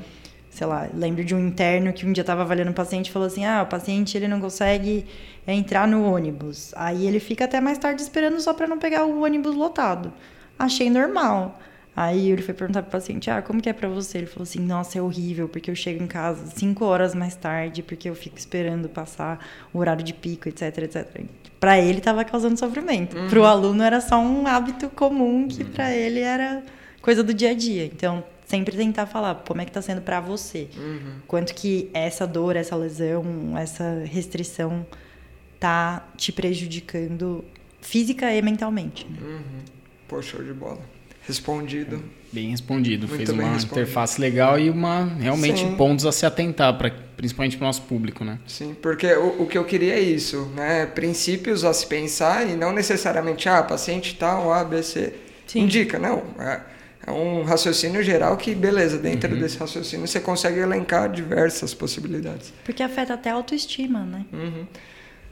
sei lá, lembro de um interno que um dia estava avaliando um paciente e falou assim: "Ah, o paciente ele não consegue é, entrar no ônibus. Aí ele fica até mais tarde esperando só para não pegar o ônibus lotado. Achei normal. Aí ele foi perguntar pro paciente, ah, como que é pra você? Ele falou assim, nossa, é horrível, porque eu chego em casa cinco horas mais tarde, porque eu fico esperando passar o horário de pico, etc, etc. Pra ele tava causando sofrimento. Pro aluno era só um hábito comum que pra ele era coisa do dia a dia. Então, sempre tentar falar como é que tá sendo pra você. Quanto que essa dor, essa lesão, essa restrição tá te prejudicando física e mentalmente. né? Pô, show de bola. Respondido. Bem respondido. Muito Fez bem uma respondido. interface legal e uma realmente Sim. pontos a se atentar, pra, principalmente para o nosso público, né? Sim, porque o, o que eu queria é isso, né? Princípios a se pensar e não necessariamente, ah, paciente tal, A, B, C. Sim. Indica, não. É, é um raciocínio geral que, beleza, dentro desse raciocínio você consegue elencar diversas possibilidades. Porque afeta até a autoestima, né?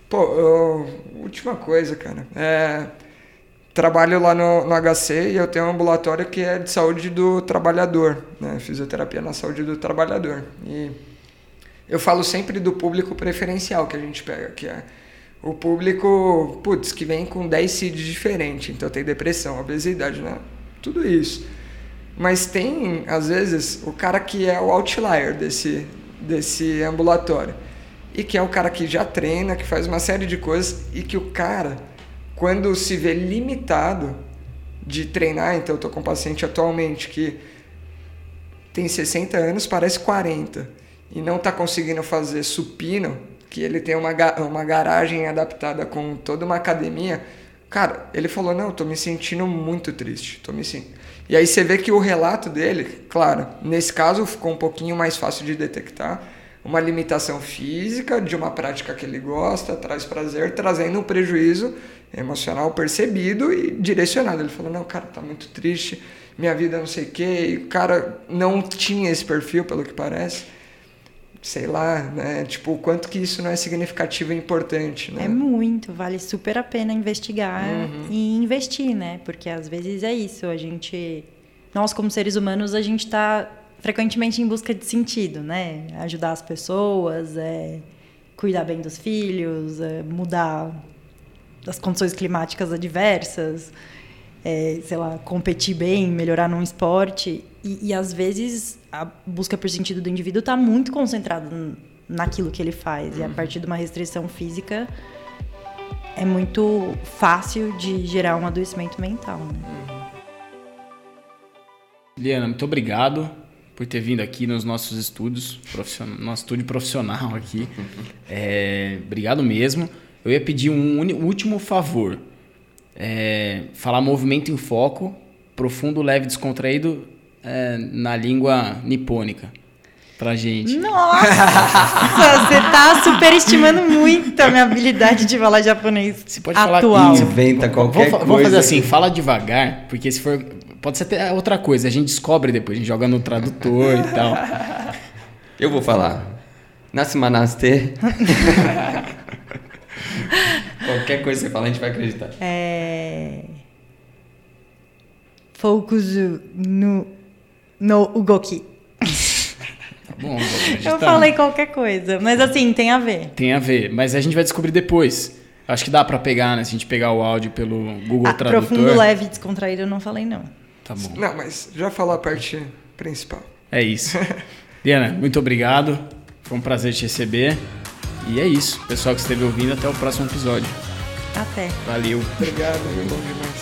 Pô, eu- última coisa, cara. É, trabalho lá no, no HC e eu tenho um ambulatório que é de saúde do trabalhador, né? Fisioterapia na saúde do trabalhador. E eu falo sempre do público preferencial que a gente pega, que é o público, putz, que vem com 10 CIDs diferentes, então tem depressão, obesidade, né? Tudo isso. Mas tem, às vezes, o cara que é o outlier desse, desse ambulatório. E que é o cara que já treina, que faz uma série de coisas e que o cara, quando se vê limitado de treinar, então eu tô com um paciente atualmente que tem 60 anos, parece 40, e não está conseguindo fazer supino, que ele tem uma, uma garagem adaptada com toda uma academia, cara, ele falou, não, tô me sentindo muito triste, tô me sentindo... E aí você vê que o relato dele, claro, nesse caso ficou um pouquinho mais fácil de detectar, uma limitação física de uma prática que ele gosta, traz prazer, trazendo um prejuízo emocional percebido e direcionado. Ele falou: "Não, cara, tá muito triste, minha vida não sei o quê". E o cara não tinha esse perfil, pelo que parece sei lá, né? Tipo, o quanto que isso não é significativo e importante, né? É muito, vale super a pena investigar uhum. e investir, né? Porque às vezes é isso, a gente... Nós, como seres humanos, a gente está frequentemente em busca de sentido, né? Ajudar as pessoas, é, cuidar bem dos filhos, é, mudar as condições climáticas adversas, é, sei lá, competir bem, melhorar num esporte. E, e às vezes a busca por sentido do indivíduo está muito concentrada naquilo que ele faz. E a uhum. partir de uma restrição física é muito fácil de gerar um adoecimento mental. Né? Uhum. Liana, muito obrigado por ter vindo aqui nos nossos estudos, nosso estúdio profissional aqui. É, obrigado mesmo. Eu ia pedir um último favor. É, falar movimento em foco, profundo, leve, descontraído é, na língua nipônica pra gente. Nossa, você tá superestimando muito a minha habilidade de falar japonês você pode atual. falar inventa qualquer vamos, vamos fazer assim, fala devagar, porque se for pode ser até outra coisa, a gente descobre depois, a gente joga no tradutor e tal. Eu vou falar. Nasimanaste. qualquer coisa que você fala, a gente vai acreditar. É Focus no no Ugoki. Tá bom, Eu falei qualquer coisa, mas assim, tem a ver. Tem a ver, mas a gente vai descobrir depois. Acho que dá para pegar, né? Se a gente pegar o áudio pelo Google ah, Tradutor. Profundo, leve, descontraído, eu não falei não. Tá bom. Não, mas já falou a parte principal. É isso. Diana, muito obrigado. Foi um prazer te receber. E é isso. Pessoal que esteve ouvindo, até o próximo episódio. Até. Valeu. Obrigado, bom demais.